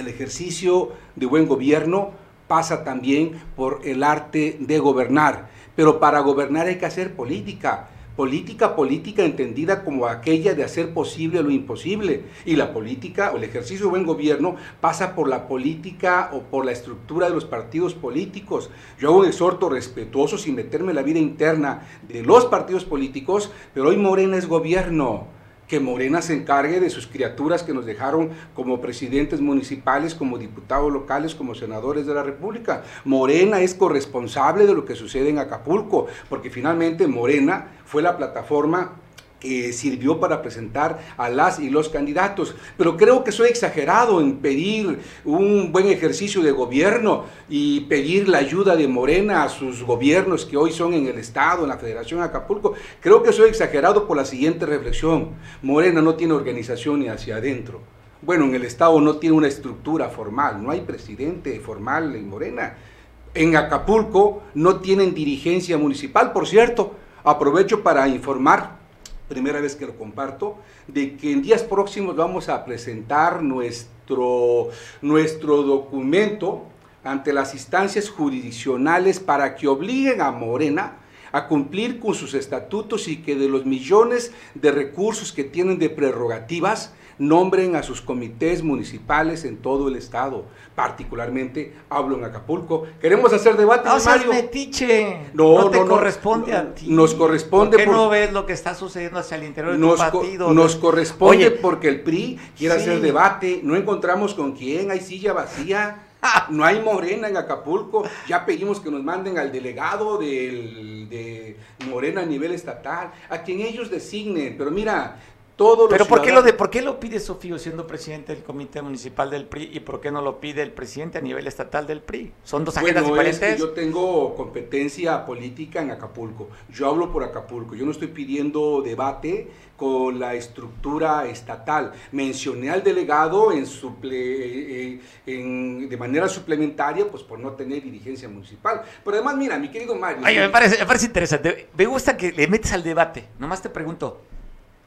el ejercicio de buen gobierno pasa también por el arte de gobernar. Pero para gobernar hay que hacer política. Política, política entendida como aquella de hacer posible lo imposible. Y la política o el ejercicio de buen gobierno pasa por la política o por la estructura de los partidos políticos. Yo hago un exhorto respetuoso sin meterme en la vida interna de los partidos políticos, pero hoy Morena es gobierno que Morena se encargue de sus criaturas que nos dejaron como presidentes municipales, como diputados locales, como senadores de la República. Morena es corresponsable de lo que sucede en Acapulco, porque finalmente Morena fue la plataforma sirvió para presentar a las y los candidatos. Pero creo que soy exagerado en pedir un buen ejercicio de gobierno y pedir la ayuda de Morena a sus gobiernos que hoy son en el Estado, en la Federación de Acapulco. Creo que soy exagerado por la siguiente reflexión. Morena no tiene organización ni hacia adentro. Bueno, en el Estado no tiene una estructura formal, no hay presidente formal en Morena. En Acapulco no tienen dirigencia municipal, por cierto. Aprovecho para informar primera vez que lo comparto, de que en días próximos vamos a presentar nuestro, nuestro documento ante las instancias jurisdiccionales para que obliguen a Morena a cumplir con sus estatutos y que de los millones de recursos que tienen de prerrogativas, nombren a sus comités municipales en todo el estado. Particularmente hablo en Acapulco. Queremos hacer debate. No metiche. No, no te corresponde a ti. Nos corresponde. ¿Por qué no ves lo que está sucediendo hacia el interior de nos tu partido? nos corresponde porque el PRI quiere hacer debate. No encontramos con quién. Hay silla vacía. No hay morena en Acapulco. Ya pedimos que nos manden al delegado del, de Morena a nivel estatal, a quien ellos designen. Pero mira, todos Pero ¿por qué, lo de, ¿por qué lo pide Sofío siendo presidente del Comité Municipal del PRI y por qué no lo pide el presidente a nivel estatal del PRI? ¿Son dos agendas diferentes? yo tengo competencia política en Acapulco. Yo hablo por Acapulco. Yo no estoy pidiendo debate con la estructura estatal. Mencioné al delegado en, suple, en, de manera suplementaria, pues por no tener dirigencia municipal. Pero además, mira, mi querido Mario. me parece, me parece interesante. Me gusta que le metes al debate. Nomás te pregunto.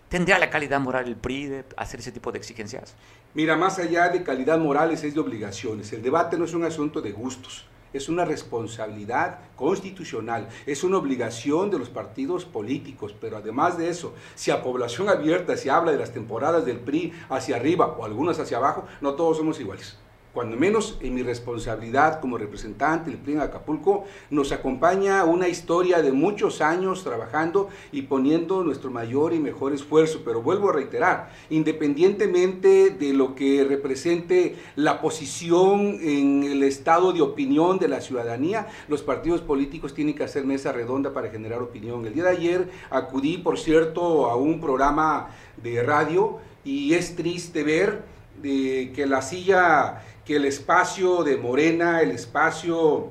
¿Tendría la calidad moral el PRI de hacer ese tipo de exigencias? Mira, más allá de calidad morales es de obligaciones. El debate no es un asunto de gustos, es una responsabilidad constitucional, es una obligación de los partidos políticos, pero además de eso, si a población abierta se habla de las temporadas del PRI hacia arriba o algunas hacia abajo, no todos somos iguales cuando menos en mi responsabilidad como representante del PRI en Acapulco, nos acompaña una historia de muchos años trabajando y poniendo nuestro mayor y mejor esfuerzo. Pero vuelvo a reiterar, independientemente de lo que represente la posición en el estado de opinión de la ciudadanía, los partidos políticos tienen que hacer mesa redonda para generar opinión. El día de ayer acudí, por cierto, a un programa de radio y es triste ver que la silla que el espacio de Morena, el espacio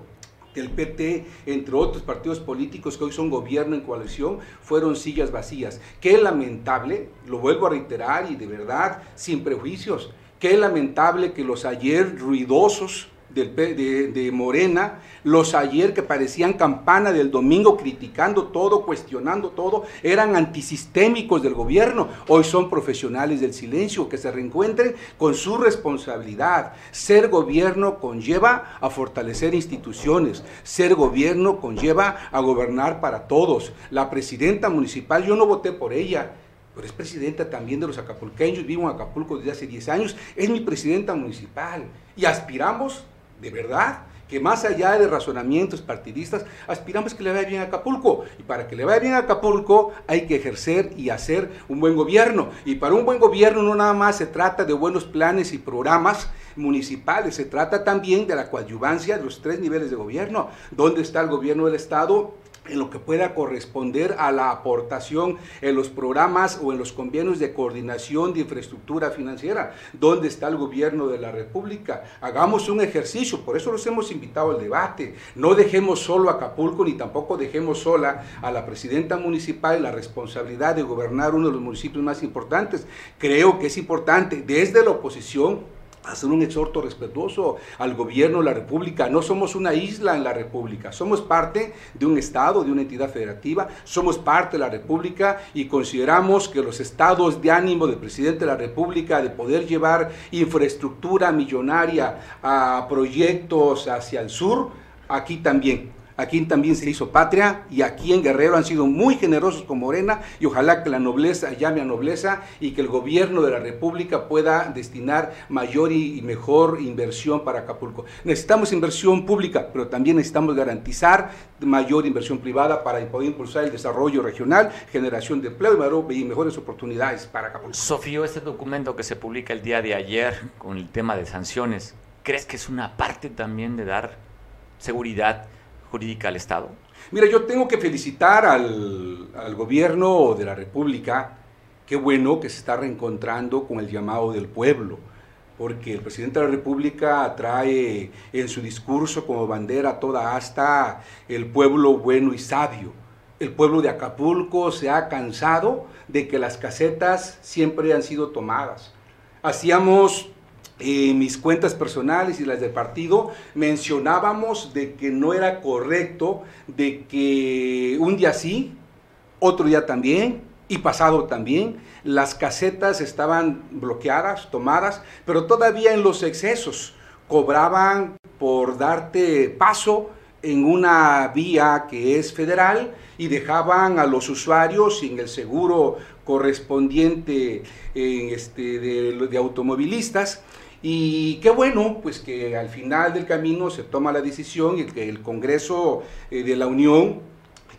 del PT, entre otros partidos políticos que hoy son gobierno en coalición, fueron sillas vacías. Qué lamentable, lo vuelvo a reiterar y de verdad, sin prejuicios, qué lamentable que los ayer ruidosos de, Morena, los ayer que parecían campana del domingo criticando todo, cuestionando todo, eran antisistémicos del gobierno, hoy son profesionales del silencio, que se reencuentren con su responsabilidad. Ser gobierno conlleva a fortalecer instituciones, ser gobierno conlleva a gobernar para todos. La presidenta municipal, yo no voté por ella, pero es presidenta también de los acapulqueños, vivo en Acapulco desde hace 10 años, es mi presidenta municipal y aspiramos de verdad, que más allá de razonamientos partidistas, aspiramos que le vaya bien a Acapulco. Y para que le vaya bien a Acapulco hay que ejercer y hacer un buen gobierno. Y para un buen gobierno no nada más se trata de buenos planes y programas municipales, se trata también de la coadyuvancia de los tres niveles de gobierno. ¿Dónde está el gobierno del Estado? En lo que pueda corresponder a la aportación en los programas o en los convenios de coordinación de infraestructura financiera. ¿Dónde está el gobierno de la República? Hagamos un ejercicio, por eso los hemos invitado al debate. No dejemos solo a Acapulco ni tampoco dejemos sola a la presidenta municipal la responsabilidad de gobernar uno de los municipios más importantes. Creo que es importante desde la oposición hacer un exhorto respetuoso al gobierno de la República. No somos una isla en la República, somos parte de un Estado, de una entidad federativa, somos parte de la República y consideramos que los estados de ánimo del presidente de la República de poder llevar infraestructura millonaria a proyectos hacia el sur, aquí también aquí también se hizo patria y aquí en Guerrero han sido muy generosos con Morena y ojalá que la nobleza llame a nobleza y que el gobierno de la República pueda destinar mayor y mejor inversión para Acapulco. Necesitamos inversión pública, pero también necesitamos garantizar mayor inversión privada para poder impulsar el desarrollo regional, generación de empleo y mejores oportunidades para Acapulco. Sofío, este documento que se publica el día de ayer con el tema de sanciones, ¿crees que es una parte también de dar seguridad jurídica al Estado? Mira, yo tengo que felicitar al, al gobierno de la República. Qué bueno que se está reencontrando con el llamado del pueblo porque el presidente de la República trae en su discurso como bandera toda hasta el pueblo bueno y sabio. El pueblo de Acapulco se ha cansado de que las casetas siempre han sido tomadas. Hacíamos en mis cuentas personales y las del partido, mencionábamos de que no era correcto, de que un día sí, otro día también, y pasado también, las casetas estaban bloqueadas, tomadas, pero todavía en los excesos cobraban por darte paso en una vía que es federal y dejaban a los usuarios sin el seguro correspondiente en este, de automovilistas. Y qué bueno, pues que al final del camino se toma la decisión y que el Congreso eh, de la Unión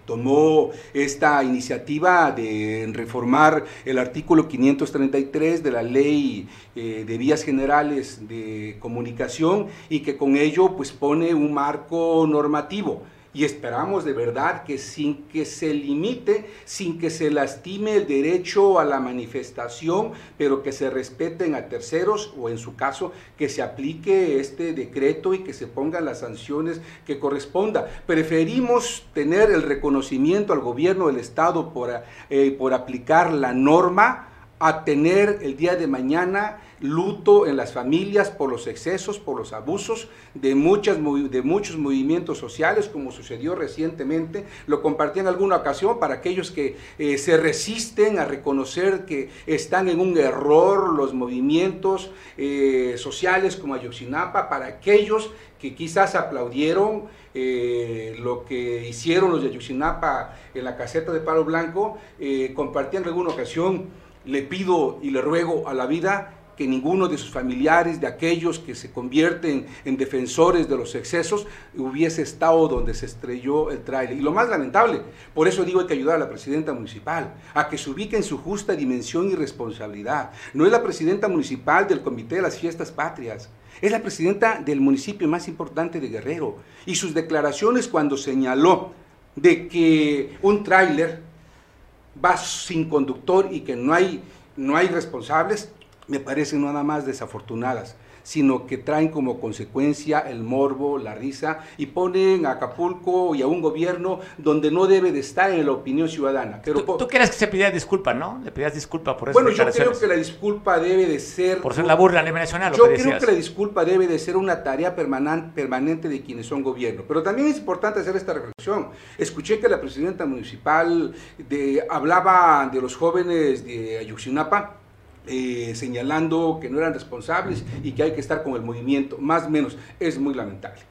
tomó esta iniciativa de reformar el artículo 533 de la ley eh, de vías generales de comunicación y que con ello pues pone un marco normativo y esperamos de verdad que sin que se limite, sin que se lastime el derecho a la manifestación, pero que se respeten a terceros o en su caso que se aplique este decreto y que se pongan las sanciones que corresponda. Preferimos tener el reconocimiento al gobierno del Estado por, eh, por aplicar la norma a tener el día de mañana luto en las familias por los excesos, por los abusos de, muchas, de muchos movimientos sociales, como sucedió recientemente. Lo compartí en alguna ocasión para aquellos que eh, se resisten a reconocer que están en un error los movimientos eh, sociales como Ayotzinapa, para aquellos que quizás aplaudieron eh, lo que hicieron los de en la caseta de Palo Blanco, compartí en alguna ocasión, le pido y le ruego a la vida que ninguno de sus familiares, de aquellos que se convierten en defensores de los excesos, hubiese estado donde se estrelló el tráiler. Y lo más lamentable, por eso digo hay que ayudar a la presidenta municipal, a que se ubique en su justa dimensión y responsabilidad. No es la presidenta municipal del Comité de las Fiestas Patrias, es la presidenta del municipio más importante de Guerrero. Y sus declaraciones cuando señaló de que un tráiler va sin conductor y que no hay, no hay responsables, me parecen nada más desafortunadas, sino que traen como consecuencia el morbo, la risa y ponen a Acapulco y a un gobierno donde no debe de estar en la opinión ciudadana. Pero, ¿Tú, quieres que se pidiera disculpa, ¿no? Le pedías disculpa por eso. Bueno, yo creo que la disculpa debe de ser... Por ser la burla nacional. Yo creo que la disculpa debe de ser una tarea permanente de quienes son gobierno. Pero también es importante hacer esta reflexión. Escuché que la presidenta municipal de, hablaba de los jóvenes de Ayuxinapa eh, señalando que no eran responsables y que hay que estar con el movimiento, más o menos, es muy lamentable.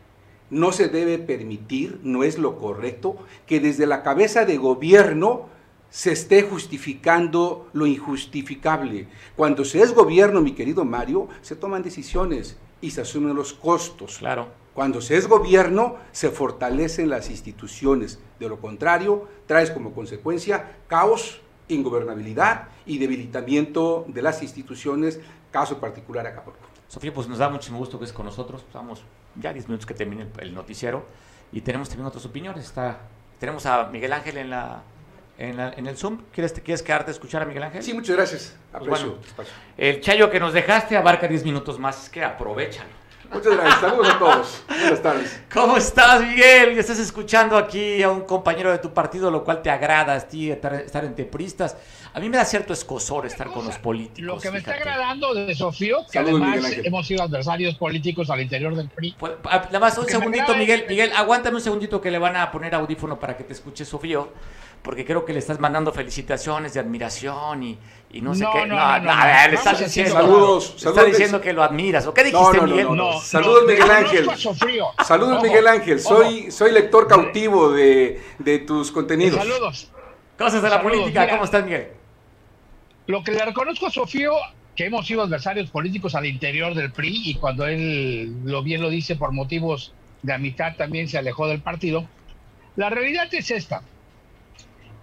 No se debe permitir, no es lo correcto, que desde la cabeza de gobierno se esté justificando lo injustificable. Cuando se es gobierno, mi querido Mario, se toman decisiones y se asumen los costos. Claro. Cuando se es gobierno, se fortalecen las instituciones. De lo contrario, traes como consecuencia caos, ingobernabilidad y debilitamiento de las instituciones, caso particular Acapulco. Sofía, pues nos da muchísimo gusto que estés con nosotros. Estamos ya 10 minutos que termine el, noticiero y tenemos también otras opiniones. Está, tenemos a Miguel Ángel en la, en, el Zoom. ¿Quieres, ¿Quieres quedarte a escuchar a Miguel Ángel? Sí, muchas gracias. Pues el chayo que nos dejaste abarca 10 minutos más, es que aprovechalo. Muchas gracias. Saludos a todos. Buenas tardes. ¿Cómo estás, Miguel? Estás escuchando aquí a un compañero de tu partido, lo cual te agrada a ti estar entre pristas. A mí me da cierto escosor estar con los políticos. Lo que me está agradando de Sofío, que además hemos sido adversarios políticos al interior del PRI. Pues, nada más un segundito, Miguel. Miguel, aguántame un segundito que le van a poner audífono para que te escuche Sofío, porque creo que le estás mandando felicitaciones de admisión y y no sé qué. No, no, no, le estás diciendo. Saludos. Está diciendo que lo admiras. ¿O qué dijiste, Miguel? saludos, Miguel Ángel. Saludos, Miguel Ángel. Soy, soy lector cautivo de, de tus contenidos. Saludos. Cosas de la política. ¿Cómo estás, Miguel? Lo que le reconozco a Sofío, que hemos sido adversarios políticos al interior del PRI y cuando él lo bien lo dice por motivos de amistad también se alejó del partido. La realidad es esta,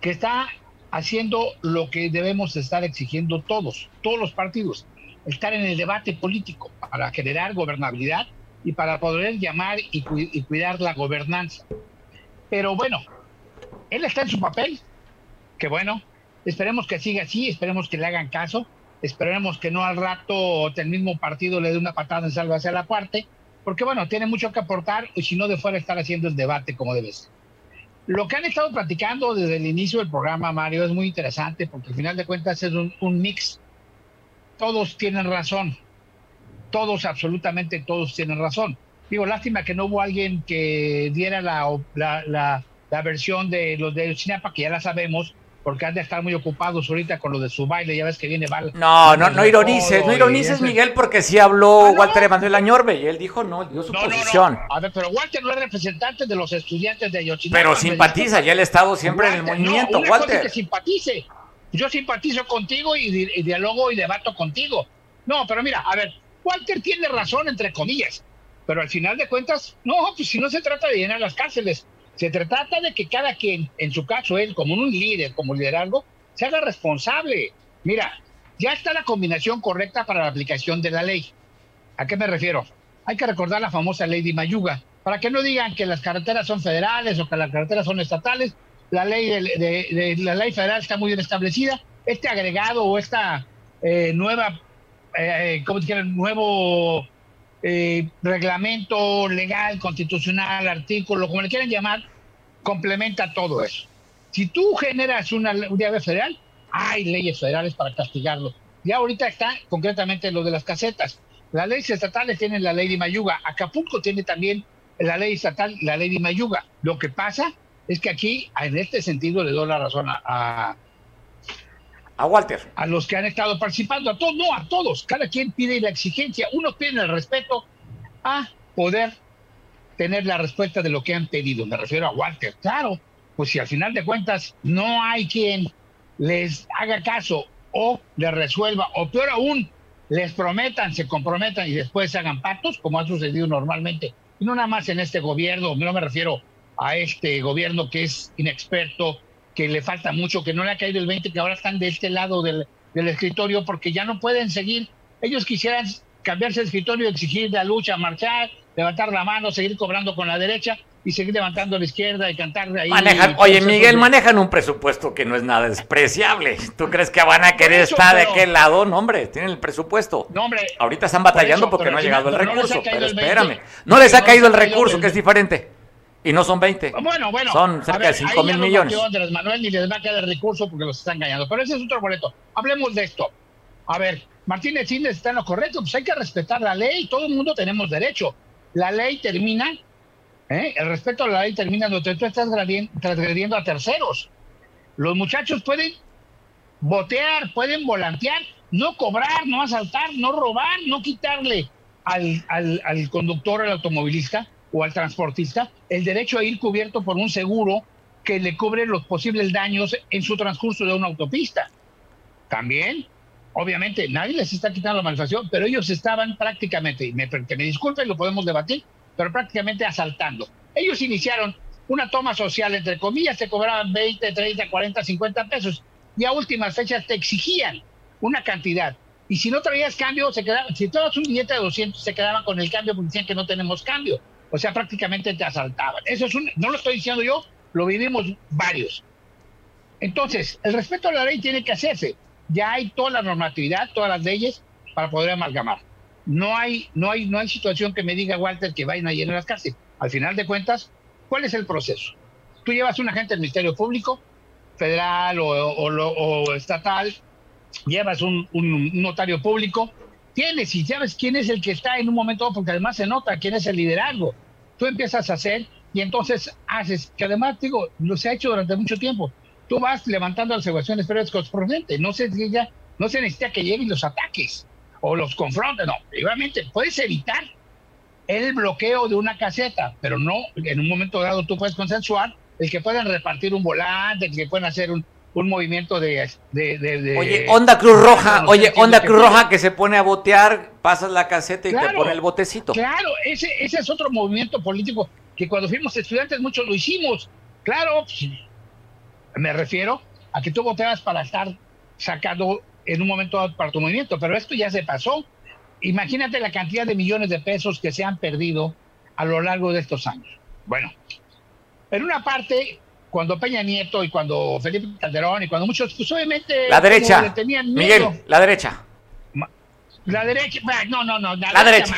que está haciendo lo que debemos estar exigiendo todos, todos los partidos, estar en el debate político para generar gobernabilidad y para poder llamar y, cuidar la gobernanza. Pero bueno, él está en su papel, que bueno, esperemos que siga así, esperemos que le hagan caso, esperemos que no al rato el mismo partido le dé una patada en salva hacia la parte, porque bueno, tiene mucho que aportar y si no de fuera estar haciendo el debate como debe ser. Lo que han estado platicando desde el inicio del programa, Mario, es muy interesante porque al final de cuentas es un, mix. Todos tienen razón. Todos, absolutamente todos tienen razón. Digo, lástima que no hubo alguien que diera la, la, la, versión de los de Sinapa, que ya la sabemos, porque han de estar muy ocupados ahorita con lo de su baile, ya ves que viene Val. No, no, no ironices, no ironices, Miguel, porque sí habló ah, Walter Emanuel Añorbe y él dijo no, dio su posición. A ver, pero Walter no es representante de los estudiantes de Ayotzinapa. Pero simpatiza, ya él ha estado siempre en el movimiento, Walter. que simpatice. Yo simpatizo contigo y, y dialogo y debato contigo. No, pero mira, a ver, Walter tiene razón, entre comillas, pero al final de cuentas, no, pues si no se trata de llenar las cárceles, se trata de que cada quien, en su caso él, como un líder, como liderazgo, se haga responsable. Mira, ya está la combinación correcta para la aplicación de la ley. ¿A qué me refiero? Hay que recordar la famosa ley de Mayuga, para que no digan que las carreteras son federales o que las carreteras son estatales. La ley de, la ley federal está muy bien establecida. Este agregado o esta eh, nueva, eh, eh ¿cómo se Nuevo eh, reglamento legal, constitucional, artículo, como le quieran llamar, complementa todo eso. Si tú generas una unidad federal, hay leyes federales para castigarlo. Ya ahorita está concretamente lo de las casetas. Las leyes estatales tienen la ley de Mayuga. Acapulco tiene también la ley estatal, la ley de Mayuga. Lo que pasa es que aquí, en este sentido, le doy la razón a, a Walter. A los que han estado participando, a todos, no, a todos. Cada quien pide la exigencia. Unos piden el respeto a poder tener la respuesta de lo que han pedido. Me refiero a Walter. Claro, pues si al final de cuentas no hay quien les haga caso o les resuelva, o peor aún, les prometan, se comprometan y después hagan pactos, como ha sucedido normalmente. Y no nada más en este gobierno, no me refiero a este gobierno que es inexperto, que le falta mucho, que no le ha caído el 20, que ahora están de este lado del, escritorio porque ya no pueden seguir. Ellos quisieran cambiarse el escritorio, exigir la lucha, marchar, levantar la mano, seguir cobrando con la derecha y seguir levantando a la izquierda y cantar de ahí. Manejan, oye, Miguel, manejan un presupuesto que no es nada despreciable. ¿Tú crees que van a querer estar de qué lado? No, hombre, tienen el presupuesto. No, hombre. Ahorita están batallando porque no ha llegado el recurso. pero espérame. no les ha caído el recurso, que es diferente. Y no son 20. Bueno, bueno. Son cerca de 5 mil millones. Andrés Manuel ni les va a quedar recurso porque los están engañando. Pero ese es otro boleto. Hablemos de esto. A ver, Martínez Indes está en lo correcto. Pues hay que respetar la ley. Todo el mundo tenemos derecho. La ley termina, ¿eh? el respeto a la ley termina donde tú estás transgrediendo a terceros. Los muchachos pueden botear, pueden volantear, no cobrar, no asaltar, no robar, no quitarle al, al, al conductor, al automovilista, o al transportista el derecho a ir cubierto por un seguro que le cubre los posibles daños en su transcurso de una autopista. También, obviamente, nadie les está quitando la manifestación, pero ellos estaban prácticamente, me, que me disculpen, lo podemos debatir, pero prácticamente asaltando. Ellos iniciaron una toma social, entre comillas, te cobraban 20, 30, 40, 50 pesos y a últimas fechas te exigían una cantidad. Y si no traías cambio, se quedaban, si tomas un billete de 200, se quedaban con el cambio porque decían que no tenemos cambio. O sea, prácticamente te asaltaban. Eso es un, no lo estoy diciendo yo, lo vivimos varios. Entonces, el respeto a la ley tiene que hacerse. Ya hay toda la normatividad, todas las leyes para poder amalgamar. No hay, no hay, no hay situación que me diga Walter que vayan a llenar las cárceles. Al final de cuentas, ¿cuál es el proceso? Tú llevas un agente del Ministerio Público, federal o, estatal, llevas un, un, notario público, tienes y sabes quién es el que está en un momento, porque además se nota quién es el liderazgo tú empiezas a hacer y entonces haces, que además, digo, lo se ha hecho durante mucho tiempo. Tú vas levantando las ecuaciones periódicas procedentes. No se, ya, no se necesita que lleguen los ataques o los confrontes. No, igualmente puedes evitar el bloqueo de una caseta, pero no en un momento dado tú puedes consensuar el que puedan repartir un volante, el que puedan hacer un, un movimiento de, Oye, Onda Cruz Roja, oye, Onda Cruz Roja que se pone a botear, pasas la caseta y te pone el botecito. Claro, ese, ese es otro movimiento político que cuando fuimos estudiantes muchos lo hicimos. Claro, pues, me refiero a que tú boteabas para estar sacado en un momento para tu movimiento, pero esto ya se pasó. Imagínate la cantidad de millones de pesos que se han perdido a lo largo de estos años. Bueno, en una parte cuando Peña Nieto y cuando Felipe Calderón y cuando muchos, pues obviamente... La derecha. Miguel, la derecha. La derecha, no, no, no, la, derecha,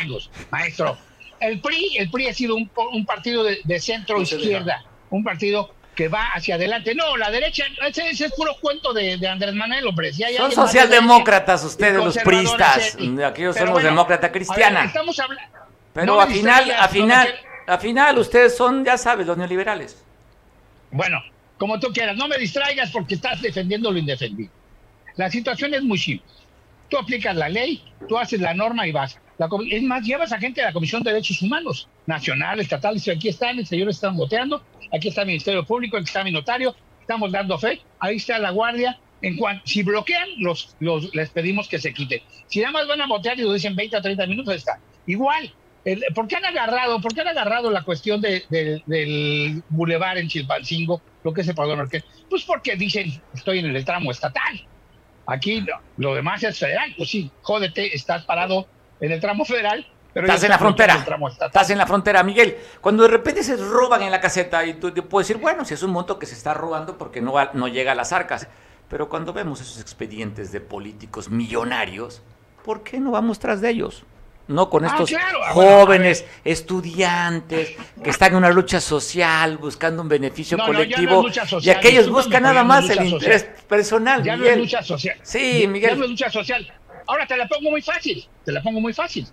maestro. El PRI, el PRI ha sido un, un partido de, centro izquierda, un partido que va hacia adelante. No, la derecha, ese, es puro cuento de, de Andrés Manuel, hombre. son socialdemócratas ustedes, los priistas. Aquellos son los demócratas cristianas. Pero al final, a final, a final, ustedes son, ya sabes, los neoliberales. Bueno, como tú quieras. No me distraigas porque estás defendiendo lo indefendible. La situación es muy simple. Tú aplicas la ley, tú haces la norma y vas. es más, llevas a gente de la Comisión de Derechos Humanos, nacional, estatal, y aquí están, el señor están boteando, aquí está el Ministerio Público, aquí está mi notario, estamos dando fe, ahí está la guardia. En cuanto, si bloquean, los, los, les pedimos que se quiten. Si nada más van a botear y lo dicen 20 a 30 minutos, está. Igual, ¿por qué han agarrado, por qué han agarrado la cuestión de, del bulevar en Chilpancingo, lo que es el Padrón Pues porque dicen, estoy en el tramo estatal. Aquí lo demás es federal. Pues sí, jódete, estás parado en el tramo federal, pero estás en la frontera. Estás en la frontera, Miguel. Cuando de repente se roban en la caseta y tú puedes decir, bueno, si es un monto que se está robando porque no, no llega a las arcas. Pero cuando vemos esos expedientes de políticos millonarios, ¿por qué no vamos tras de ellos? No con ah, estos ah, jóvenes estudiantes que están en una lucha social buscando un beneficio colectivo y aquellos buscan nada más el interés personal. Ya no es lucha social. Sí, Miguel. Ya no es lucha social. Ahora te la pongo muy fácil, te la pongo muy fácil.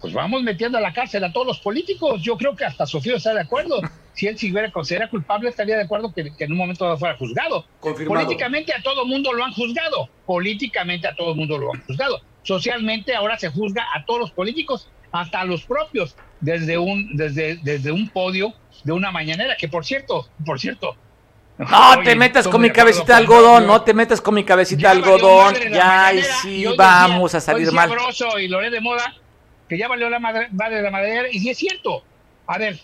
Pues vamos metiendo a la cárcel a todos los políticos. Yo creo que hasta Sofía está de acuerdo. Si él se hubiera considerado culpable, estaría de acuerdo que, en un momento fuera juzgado. Políticamente a todo mundo lo han juzgado. Políticamente a todo mundo lo han juzgado socialmente ahora se juzga a todos los políticos, hasta a los propios, desde un, desde, desde un podio de una mañanera, que por cierto, por cierto, no te metas con mi cabecita de algodón, no te metas con mi cabecita de algodón, ya y sí vamos a salir mal. y Loré de Moda, que ya valió la madre, de la madera, y sí es cierto. A ver,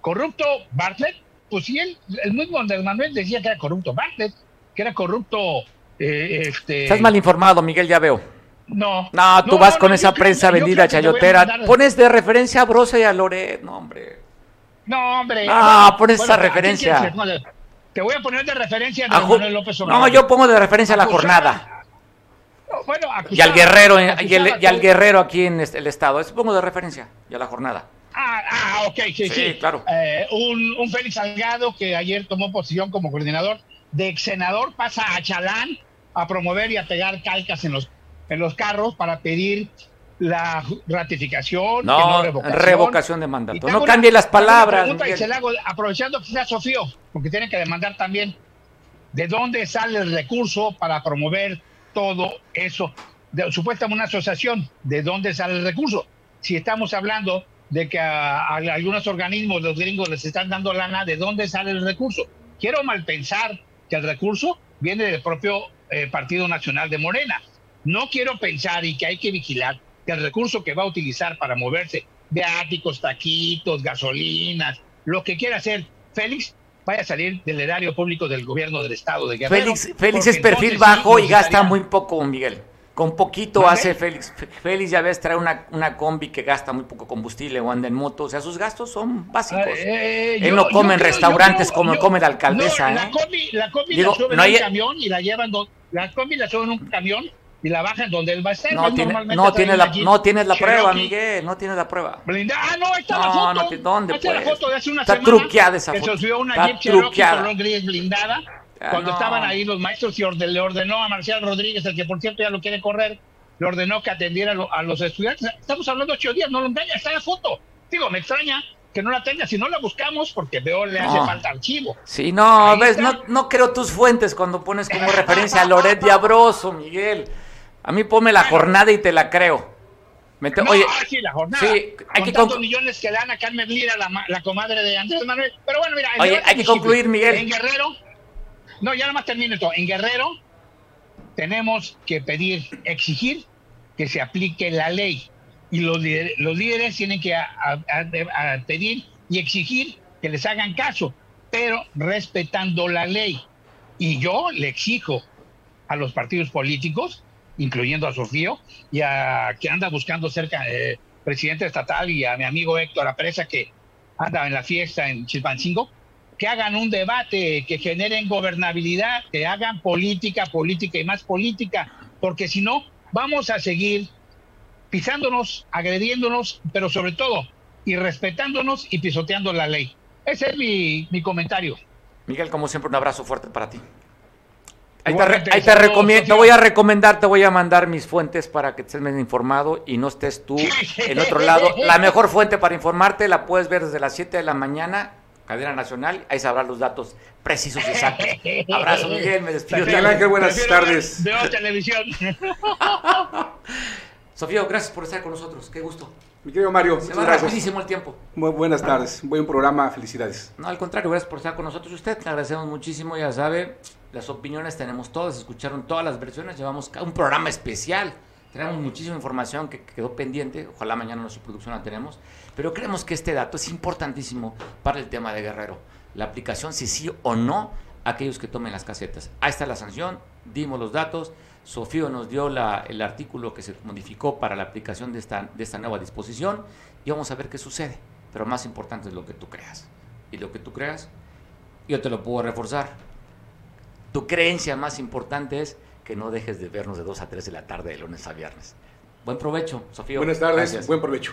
corrupto Bartlett, pues sí, él, el mismo Andrés Manuel decía que era corrupto Bartlett, que era corrupto. Eh, este... Estás mal informado, Miguel, ya veo. No. No, tú vas con esa prensa vendida chayotera. Pones de referencia a Brosa y a Loret, no, hombre. No, hombre. Ah, pones esa referencia. Te voy a poner de referencia a Manuel López Obrador. No, yo pongo de referencia a la jornada. Bueno, y al guerrero y, al guerrero aquí en el estado. Eso pongo de referencia y a la jornada. Ah, ah ok, sí, sí. claro. Eh, un, un Félix Salgado que ayer tomó posición como coordinador de ex senador pasa a Chalán a promover y a pegar calcas en los en los carros para pedir la ratificación, no, revocación. de mandato. No cambie las palabras. aprovechando que sea Sofío, porque tiene que demandar también de dónde sale el recurso para promover todo eso. De, supuestamente una asociación, ¿de dónde sale el recurso? Si estamos hablando de que a, algunos organismos, los gringos, les están dando lana, ¿de dónde sale el recurso? Quiero mal pensar que el recurso viene del propio eh, Partido Nacional de Morena no quiero pensar y que hay que vigilar que el recurso que va a utilizar para moverse, viáticos, taquitos, gasolinas, lo que quiera hacer Félix, vaya a salir del erario público del gobierno del estado de Guerrero. Félix, Félix es perfil bajo y gasta muy poco, Miguel. Con poquito hace Félix. Félix ya ves, trae una, una combi que gasta muy poco combustible o anda en moto. O sea, sus gastos son básicos. Eh, Él no come en restaurantes como come la alcaldesa. la ¿eh? combi, la combi la suben en un camión y la llevan. La combi la suben en un camión y la bajan donde él va a estar. No, tiene, no, tiene la, no tienes la prueba, Miguel, no tienes la prueba. Ah, no, está la foto. No, ¿dónde está la foto de hace una está semana. truqueada esa foto. Que se subió una está Jeep Cherokee color gris blindada. Ah, cuando estaban ahí los maestros y le ordenó a Marcial Rodríguez, el que por cierto ya lo quiere correr, le ordenó que atendiera a los estudiantes. Estamos hablando de ocho días, no lo engaña, está la foto. Digo, me extraña que no la tenga, si no la buscamos porque veo le hace falta archivo. Sí, no, ves, no, no creo tus fuentes cuando pones como referencia a Loret Diabroso, Miguel. A mí ponme la jornada y te la creo. no, oye, sí, la jornada. Sí, hay con que tantos millones que dan a Carmen Lira, la, la, comadre de Andrés Manuel. Pero bueno, mira. Oye, hay que concluir, Miguel. En Guerrero, no, ya nada más termino esto. En Guerrero tenemos que pedir, exigir que se aplique la ley. Y los, los líderes tienen que pedir y exigir que les hagan caso, pero respetando la ley. Y yo le exijo a los partidos políticos incluyendo a Sofío, y a que anda buscando cerca eh, presidente estatal y a mi amigo Héctor Apresa que anda en la fiesta en Chilpancingo, que hagan un debate, que generen gobernabilidad, que hagan política, política y más política, porque si no, vamos a seguir pisándonos, agrediéndonos, pero sobre todo, y respetándonos y pisoteando la ley. Ese es mi, mi comentario. Miguel, como siempre, un abrazo fuerte para ti. Ahí te, recomiendo, te voy a recomendar, te voy a mandar mis fuentes para que estés bien informado y no estés tú en otro lado. La mejor fuente para informarte la puedes ver desde las 7 de la mañana cadena nacional, ahí sabrán los datos precisos y exactos. Abrazo, Miguel, me despido. Miguel Ángel, buenas Prefiero tardes. Veo televisión. Sofía, gracias por estar con nosotros, qué gusto. Mi querido Mario, Se va rapidísimo el tiempo. Muy buenas tardes, buen programa, felicidades. No, al contrario, gracias por estar con nosotros. Usted, le agradecemos muchísimo, ya sabe, las opiniones tenemos todas, escucharon todas las versiones, llevamos un programa especial. Tenemos muchísima información que que quedó pendiente, ojalá mañana nuestra producción la tenemos, pero creemos que este dato es importantísimo para el tema de Guerrero. La aplicación, si sí o no, aquellos que tomen las casetas. Ahí está la sanción, dimos los datos, Sofío nos dio la- el artículo que se modificó para la aplicación de esta, de esta nueva disposición y vamos a ver qué sucede. Pero más importante es lo que tú creas. Y lo que tú creas, yo te lo puedo reforzar. Tu creencia más importante es que no dejes de vernos de 2 a 3 de la tarde de lunes a viernes. Buen provecho, Sofía. Buenas tardes, Gracias. buen provecho.